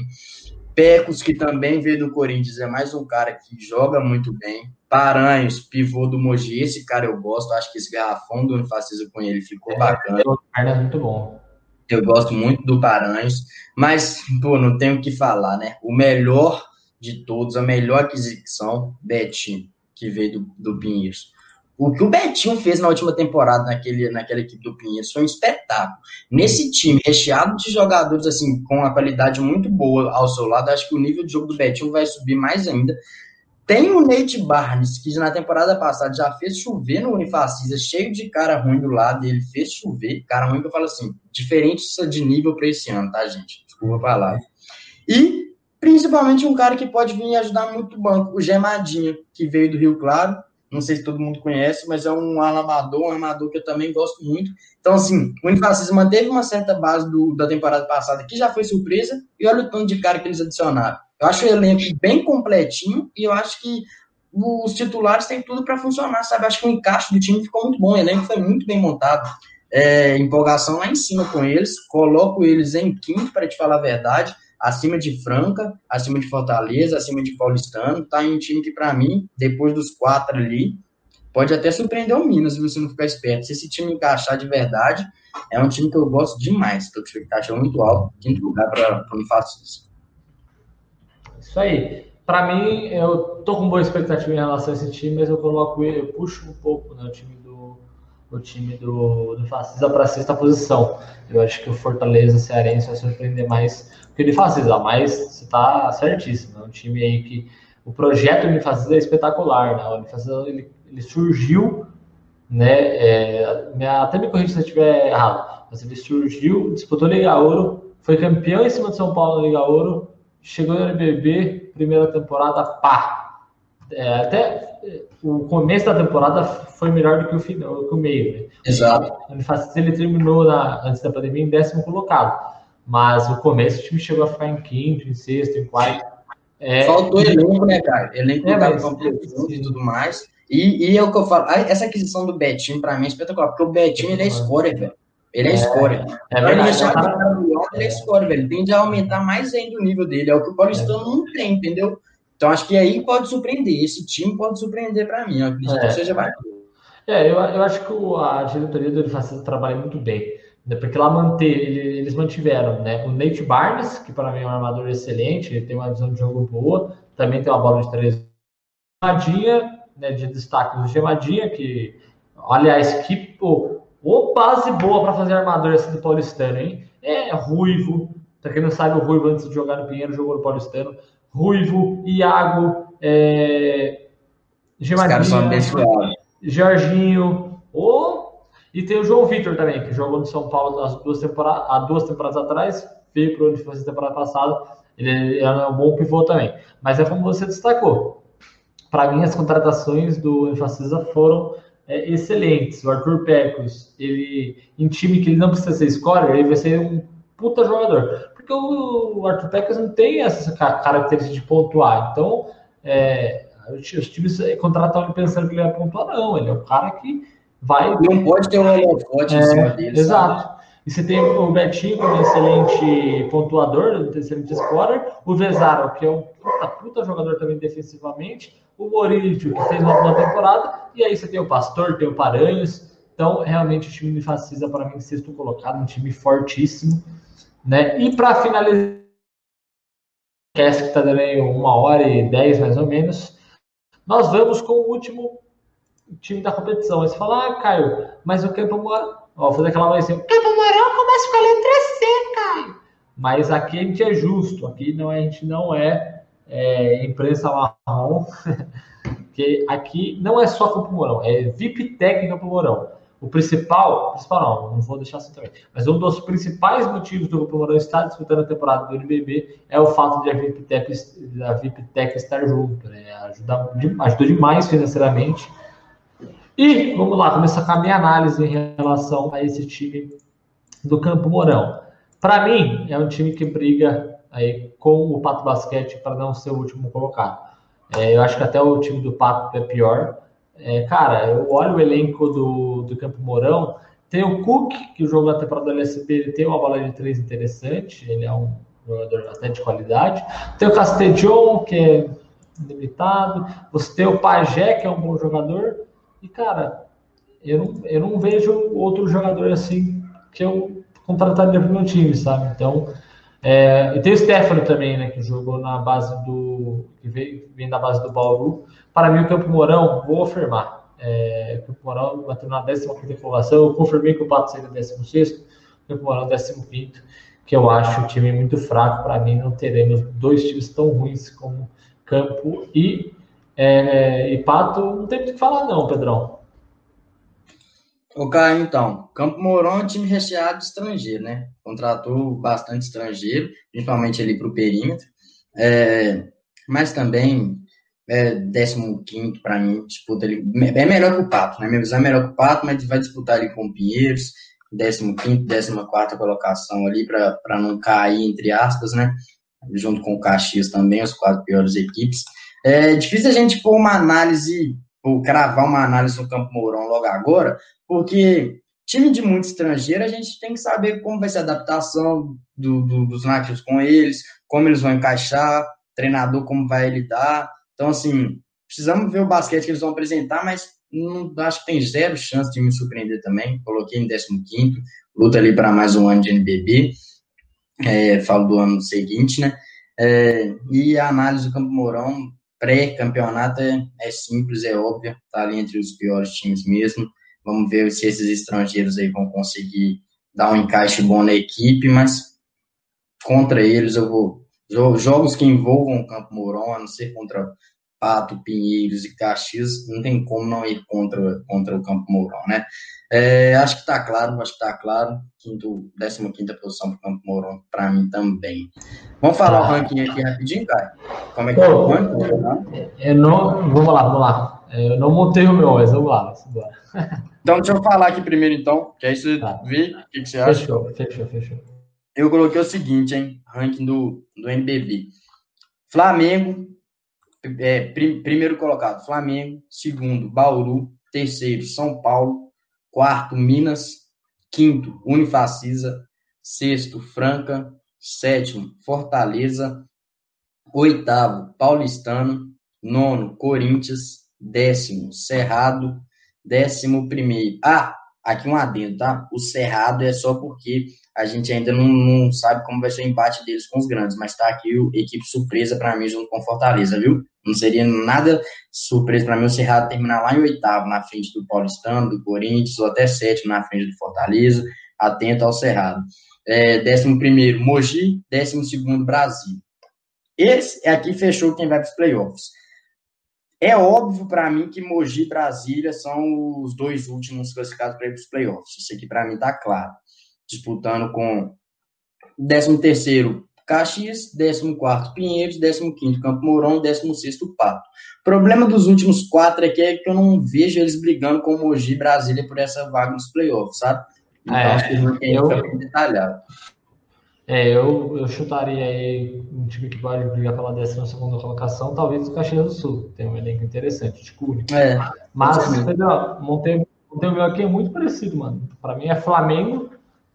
Pecos, que também veio do Corinthians, é mais um cara que joga muito bem. Paranhos, pivô do Mogi, esse cara eu gosto, acho que esse garrafão do Unifacisa com ele ficou é, bacana. É muito bom. Eu gosto muito do Paranhos, mas, pô, não tenho o que falar, né? O melhor de todos, a melhor aquisição, Betinho, que veio do, do Pinheiros. O que o Betinho fez na última temporada naquele, naquela equipe do Pinheiros foi um espetáculo. Nesse time, recheado de jogadores assim com a qualidade muito boa ao seu lado, acho que o nível de jogo do Betinho vai subir mais ainda. Tem o Nate Barnes, que na temporada passada já fez chover no Unifacisa, cheio de cara ruim do lado, ele fez chover. Cara ruim que eu falo assim, diferente de nível para esse ano, tá, gente? Desculpa a palavra. E principalmente um cara que pode vir ajudar muito o banco, o Gemadinho, que veio do Rio Claro. Não sei se todo mundo conhece, mas é um armador, um armador que eu também gosto muito. Então, assim, o Unifacisa manteve uma certa base do, da temporada passada, que já foi surpresa, e olha o tanto de cara que eles adicionaram. Eu acho o elenco bem completinho e eu acho que os titulares têm tudo para funcionar, sabe? Acho que o encaixe do time ficou muito bom, o elenco foi muito bem montado. É, empolgação lá em cima com eles, coloco eles em quinto, para te falar a verdade, acima de Franca, acima de Fortaleza, acima de Paulistano. Tá em um time que, para mim, depois dos quatro ali, pode até surpreender o Minas se você não ficar esperto. Se esse time encaixar de verdade, é um time que eu gosto demais. Estou com expectativa muito alta, quinto lugar para o isso. Isso aí. Para mim, eu tô com boa expectativa em relação a esse time, mas eu coloco ele, eu puxo um pouco né, o time o time do, do Facisa para a sexta posição. Eu acho que o Fortaleza Cearense vai surpreender mais que o de Facisa, mas você está certíssimo. É um time aí que o projeto do Facisa é espetacular, né? O Facisa ele, ele surgiu né? É, até me corrija se eu estiver errado, mas ele surgiu, disputou Liga Ouro, foi campeão em cima de São Paulo na Liga Ouro, chegou no NBB, primeira temporada, pá! É, até o começo da temporada foi melhor do que o final, que o meio. Né? Exato. Ele terminou na, antes da pandemia em décimo colocado, mas o começo o time chegou a ficar em quinto, em sexto, em quarto. É, Faltou elenco, né, cara? Elenco é, mas, e tudo mais. E, e é o que eu falo, essa aquisição do Betinho, pra mim, é espetacular, porque o Betinho, ele é scorer, velho. Ele é, é scorer. É verdade. Ele, tá... ele é scorer, velho. Ele tende a aumentar mais ainda o nível dele. É o que o Paulistano é. não tem, entendeu? Então, acho que aí pode surpreender. Esse time pode surpreender para mim. Eu acredito é. que seja bacana. É, eu, eu acho que a diretoria do Elefacisa trabalha muito bem. Né? Porque lá manter, eles mantiveram né? o Nate Barnes, que para mim é um armador excelente, ele tem uma visão de jogo boa, também tem uma bola de três. Gemadinha, né, de destaque do Gemadinha, que, aliás, que pô, ô base boa para fazer armador esse do Paulistano, hein? É ruivo, para quem não sabe, o Ruivo antes de jogar no Pinheiro jogou no Paulistano. Ruivo, Iago, é, Gemadinha, Jorginho, oh, e tem o João Vitor também, que jogou no São Paulo há duas temporadas, há duas temporadas atrás, veio para o Unifacis temporada passada, ele é um bom pivô também. Mas é como você destacou, para mim as contratações do Unifacisa foram é, excelentes. O Arthur Pecos, ele, em time que ele não precisa ser scorer, ele vai ser um puta jogador porque o Arthur Pecas não tem essa característica de pontuar. Então, é, os times contratam ele pensando que ele vai pontuar, não. Ele é o cara que vai. Não pode ter um holofote é, em cima dele. Exato. Sabe? E você tem o Betinho como excelente pontuador, excelente scorer, o Vezaro, que é um puta, puta jogador também defensivamente, o Morídio, que fez uma boa temporada, e aí você tem o Pastor, tem o Paranhos. Então, realmente, o time me facilita para mim sexto colocado, um time fortíssimo. Né? E para finalizar, que está dando aí uma hora e dez mais ou menos, nós vamos com o último time da competição. Aí você fala, ah, Caio, mas o Campo Mourão. Vou fazer aquela mais assim, o Campo Mourão começa com a letra C, Caio. Mas aqui a gente é justo, aqui não, a gente não é, é imprensa marrom, porque aqui não é só Campo Mourão, é VIP Tech Campo Mourão. O principal, principal não, não vou deixar assim também, mas um dos principais motivos do Grupo Mourão estar disputando a temporada do NBB é o fato de a VIPTEC, estar junto, né? Ajuda, ajuda demais financeiramente. E vamos lá, começar com a minha análise em relação a esse time do Campo Mourão. Para mim, é um time que briga aí com o Pato Basquete para não ser o último colocado. É, eu acho que até o time do Pato é pior. É, cara, eu olho o elenco do, do Campo Mourão. Tem o Cook, que jogou na temporada do LSP, ele tem uma bola de três interessante, ele é um jogador bastante de qualidade. Tem o Castellon, que é limitado. Você tem o Pajé, que é um bom jogador. E, cara, eu não, eu não vejo outro jogador assim que eu contrataria para o meu time, sabe? Então, é, e tem o Stefano também, né, que jogou na base do. que vem, vem da base do Bauru. Para mim, o Campo Mourão, vou afirmar. É, o Campo Mourão bateu na 15 colocação. Eu confirmei que o Pato seria 16, o Campo Mourão 15, que eu acho o time muito fraco. Para mim, não teremos dois times tão ruins como Campo e, é, e Pato. Não tem o que falar, não, Pedrão. O Caio, então, Campo Mourão é um time recheado de estrangeiro, né? Contratou bastante estrangeiro, principalmente ali para o perímetro. É, mas também é 15 para mim, disputa ali. É melhor que o Pato, né? Minha visão é melhor que o Pato, mas vai disputar ali com o Pinheiros, 15, 14 colocação ali, para não cair, entre aspas, né? Junto com o Caxias também, as quatro piores equipes. É difícil a gente pôr uma análise, ou cravar uma análise no Campo Mourão logo agora, porque time de muito estrangeiro, a gente tem que saber como vai ser a adaptação do, do, dos nativos com eles, como eles vão encaixar, treinador como vai lidar. Então, assim, precisamos ver o basquete que eles vão apresentar, mas não, acho que tem zero chance de me surpreender também. Coloquei em 15 luta ali para mais um ano de NBB. É, falo do ano seguinte, né? É, e a análise do Campo Mourão pré-campeonato é, é, simples, é óbvia, tá ali entre os piores times mesmo. Vamos ver se esses estrangeiros aí vão conseguir dar um encaixe bom na equipe, mas contra eles eu vou. Jogos que envolvam o Campo Mourão, a não ser contra Pato, Pinheiros e Caxias, não tem como não ir contra, contra o Campo Mourão, né? É, acho que está claro, acho que está claro. Quinto, 15 quinta posição para o Campo Mourão, para mim também. Vamos falar o ranking aqui rapidinho, cara? Como é que Pô, é o ranking? Eu não, vamos lá, vamos lá. Eu não montei o meu, mas vamos lá. Vamos lá. Então, deixa eu falar aqui primeiro, então, que aí você tá. vê o que, que, você acha. Fechou, fechou, fechou. Eu coloquei o seguinte, hein? Ranking do, do NBB. Flamengo, é, prim, primeiro colocado, Flamengo. Segundo, Bauru. Terceiro, São Paulo. Quarto, Minas. Quinto, Unifacisa. Sexto, Franca. Sétimo, Fortaleza. Oitavo, Paulistano. Nono, Corinthians. Décimo, Cerrado. Décimo primeiro. Ah, aqui um adendo, tá? O Cerrado é só porque a gente ainda não, não, sabe como vai ser o empate deles com os grandes, mas tá aqui o equipe surpresa para mim junto com Fortaleza, viu? Não seria nada surpresa para mim o Cerrado terminar lá em oitavo, na frente do Paulistano, do Corinthians, ou até sétimo na frente do Fortaleza, atento ao Cerrado. É, décimo primeiro, Mogi, décimo segundo, Brasil. Esse aqui fechou quem vai para os playoffs. É óbvio para mim que Mogi e Brasília são os dois últimos classificados para ir para os playoffs. Isso aqui para mim está claro disputando com 13º Caxias, 14º Pinheiros, 15º Campo Mourão, 16º Pato. O problema dos últimos quatro aqui é que eu não vejo eles brigando com Mogi Brasília por essa vaga nos playoffs, sabe? Então, é, acho que não tem eu, bem detalhado. É, eu, eu chutaria aí um time que pode brigar pela 12 segunda colocação, talvez o Caxias do Sul. Tem um elenco interessante, de Cune. É, Mas, entendeu? Montei, montei o meu aqui é muito parecido, mano. Para mim é Flamengo,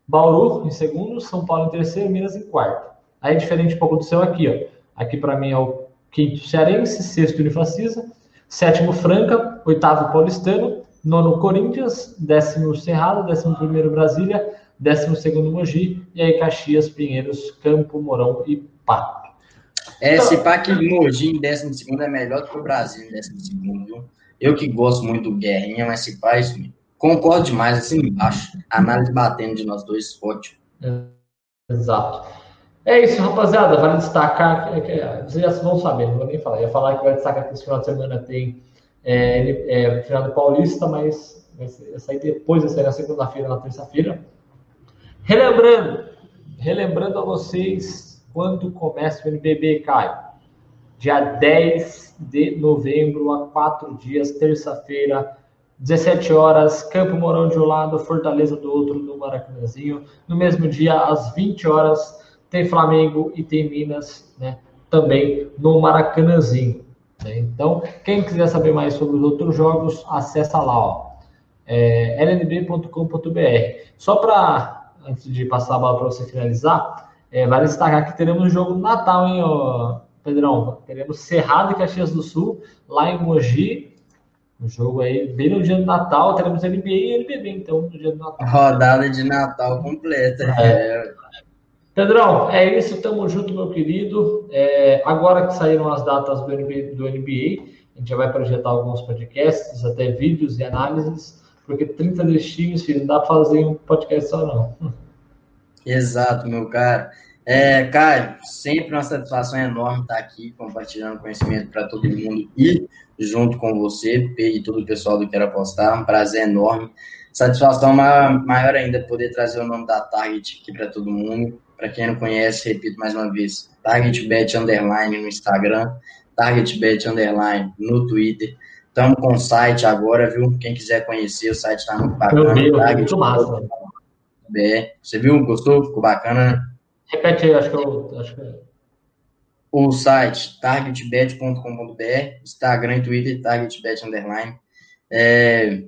Bauru em segundo, São Paulo em terceiro, Minas em quarto. Aí é diferente um pouco do seu aqui, ó. Aqui para mim é o quinto Cearense, sexto Unifacisa, sétimo Franca, oitavo Paulistano, nono Corinthians, décimo Cerrado, décimo primeiro Brasília, décimo segundo Mogi, e aí Caxias, Pinheiros, Campo, Mourão e Pato. É, então, se pá que Mogi em décimo segundo é melhor do que o Brasil em décimo segundo, Eu que gosto muito do Guerrinha, mas se pá, isso. Concordo demais, assim embaixo. Análise batendo de nós dois, ótimo. Exato. É isso, rapaziada. Vale destacar. Vocês já vão saber, não vou nem falar. Eu ia falar que vai destacar que esse final de semana tem é, é, final do Paulista, mas vai sair depois, vai sair na segunda-feira, na terça-feira. Relembrando, relembrando a vocês quando começa o NBB, Caio. Dia 10 de novembro, a quatro dias, terça-feira, 17 horas, Campo Mourão de um lado, Fortaleza do outro, no Maracanãzinho. No mesmo dia, às 20 horas, tem Flamengo e tem Minas, né? Também no Maracanãzinho. Né? Então, quem quiser saber mais sobre os outros jogos, acessa lá, ó, é, lnb.com.br. Só para, antes de passar a bola para você finalizar, é, vale destacar que teremos um jogo no Natal, hein, ó, Pedrão? Teremos Cerrado e Caxias do Sul, lá em Mogi, o jogo aí, bem no dia do Natal, teremos NBA e NBB, então, no dia do Natal. Rodada de Natal completa. É. é. Pedrão, é isso, tamo junto, meu querido. É, agora que saíram as datas do NBA, do NBA, a gente já vai projetar alguns podcasts, até vídeos e análises, porque 30 destinos, filho, não dá pra fazer um podcast só, não. Exato, meu cara. É, Caio, sempre uma satisfação enorme estar aqui compartilhando conhecimento para todo mundo e junto com você e todo o pessoal do Quero Apostar. Um prazer enorme. Satisfação maior ainda poder trazer o nome da Target aqui para todo mundo. Para quem não conhece, repito mais uma vez: TargetBet Underline no Instagram, TargetBet Underline no Twitter. Estamos com o site agora, viu? Quem quiser conhecer, o site está muito bacana. Meu Deus, muito massa. Você viu? Gostou? Ficou bacana, né? Repete aí, acho que eu. Acho que... O site targetbet.com.br, Instagram e Twitter, targetbet underline. É,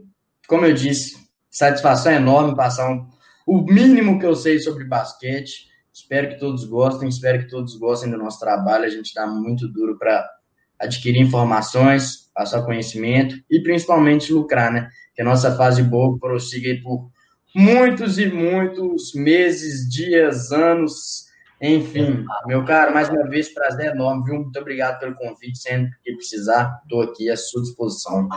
como eu disse, satisfação enorme passar um, o mínimo que eu sei sobre basquete. Espero que todos gostem, espero que todos gostem do nosso trabalho. A gente está muito duro para adquirir informações, passar conhecimento e principalmente lucrar, né? Que a nossa fase boa prossiga por muitos e muitos meses, dias, anos, enfim. Meu caro, mais uma vez, prazer enorme, viu? Muito obrigado pelo convite, sempre que precisar, estou aqui à sua disposição.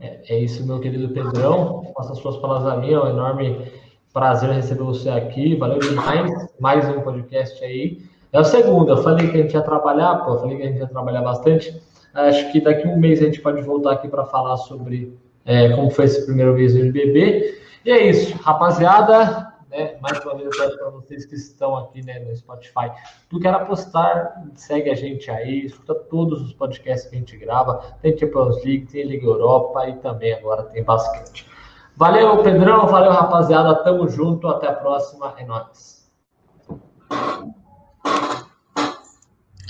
É, é, isso, meu querido Pedrão. Faça as suas palavras a mim, é um enorme prazer receber você aqui. Valeu demais. Mais um podcast aí. É o segundo, eu falei que a gente ia trabalhar, pô, eu falei que a gente ia trabalhar bastante. Acho que daqui a um mês a gente pode voltar aqui para falar sobre é, como foi esse primeiro mês do NBB. E é isso, rapaziada. Né, mais uma vez eu peço para vocês que estão aqui né, no Spotify. Tu quer apostar, segue a gente aí, escuta todos os podcasts que a gente grava. Tem Champions League, tem Liga Europa e também agora tem basquete. Valeu, Pedrão. Valeu, rapaziada. Tamo junto. Até a próxima. É nóis.